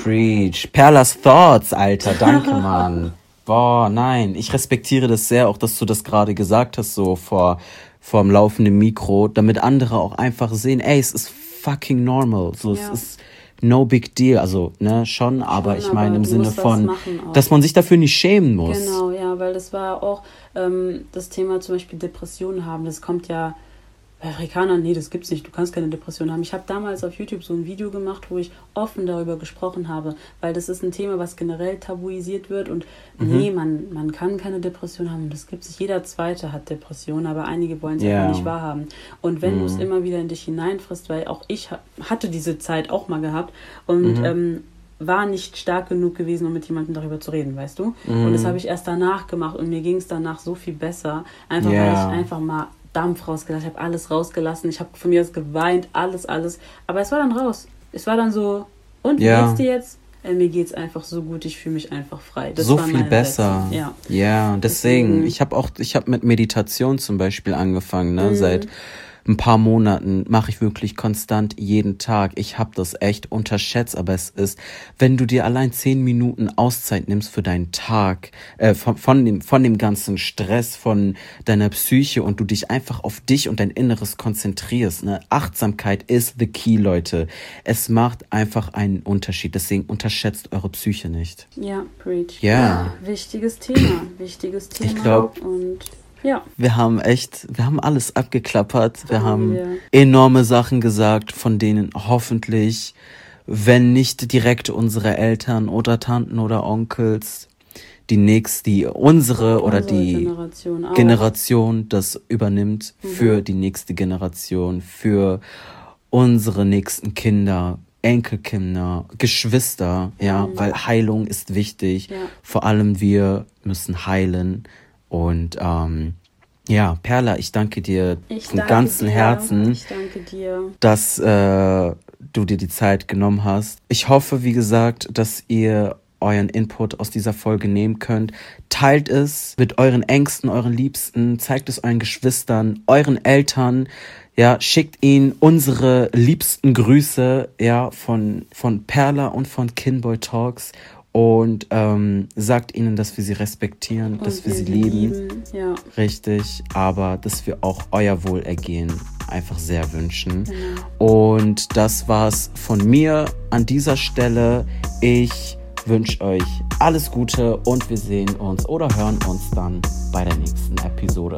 Preach. Perlas Thoughts, Alter. Danke, <laughs> Mann. Boah, nein. Ich respektiere das sehr, auch dass du das gerade gesagt hast, so vor, vor dem laufenden Mikro, damit andere auch einfach sehen, ey, es ist fucking normal. So, ja. es ist no big deal. Also, ne, schon, aber schon, ich meine im Sinne von, dass man sich dafür nicht schämen muss. Genau, ja, weil das war auch ähm, das Thema zum Beispiel Depressionen haben. Das kommt ja bei Afrikanern, nee, das gibt's nicht, du kannst keine Depression haben. Ich habe damals auf YouTube so ein Video gemacht, wo ich offen darüber gesprochen habe, weil das ist ein Thema, was generell tabuisiert wird und mhm. nee, man, man kann keine Depression haben, das gibt es. Jeder Zweite hat Depressionen, aber einige wollen es yeah. einfach nicht wahrhaben. Und wenn mhm. du es immer wieder in dich hineinfrisst, weil auch ich hatte diese Zeit auch mal gehabt und mhm. ähm, war nicht stark genug gewesen, um mit jemandem darüber zu reden, weißt du? Mhm. Und das habe ich erst danach gemacht und mir ging es danach so viel besser, einfach yeah. weil ich einfach mal Dampf rausgelassen, ich habe alles rausgelassen, ich habe von mir aus geweint, alles, alles. Aber es war dann raus. Es war dann so, und wie ja. geht's dir jetzt? Äh, mir geht's einfach so gut, ich fühle mich einfach frei. Das so viel besser. Letzte. Ja. Ja, deswegen, deswegen. ich habe auch, ich habe mit Meditation zum Beispiel angefangen, ne, mhm. seit ein paar Monaten mache ich wirklich konstant jeden Tag. Ich habe das echt unterschätzt, aber es ist, wenn du dir allein zehn Minuten Auszeit nimmst für deinen Tag, äh, von, von, dem, von dem ganzen Stress, von deiner Psyche und du dich einfach auf dich und dein Inneres konzentrierst. Ne? Achtsamkeit ist the key, Leute. Es macht einfach einen Unterschied. Deswegen unterschätzt eure Psyche nicht. Ja, preach. Ja. Yeah. Wichtiges Thema. Wichtiges Thema. Ich glaube. Und ja. Wir haben echt, wir haben alles abgeklappert. Wir haben wir. enorme Sachen gesagt, von denen hoffentlich, wenn nicht direkt unsere Eltern oder Tanten oder Onkels, die nächste, die unsere, oder die Generation, Generation das übernimmt mhm. für die nächste Generation, für unsere nächsten Kinder, Enkelkinder, Geschwister, ja, mhm. weil Heilung ist wichtig. Ja. Vor allem wir müssen heilen. Und ähm, ja, Perla, ich danke dir ich von ganzem dir. Herzen, dass äh, du dir die Zeit genommen hast. Ich hoffe, wie gesagt, dass ihr euren Input aus dieser Folge nehmen könnt. Teilt es mit euren Ängsten, euren Liebsten, zeigt es euren Geschwistern, euren Eltern. Ja, schickt ihnen unsere liebsten Grüße, ja, von, von Perla und von Kinboy Talks und ähm, sagt ihnen, dass wir sie respektieren, und dass wir, sie lieben. lieben. Ja. Richtig, aber dass wir auch euer Wohlergehen einfach sehr wünschen. Genau. Und das war's von mir an dieser Stelle. Ich wünsche euch alles Gute und wir sehen uns oder hören uns dann bei der nächsten Episode.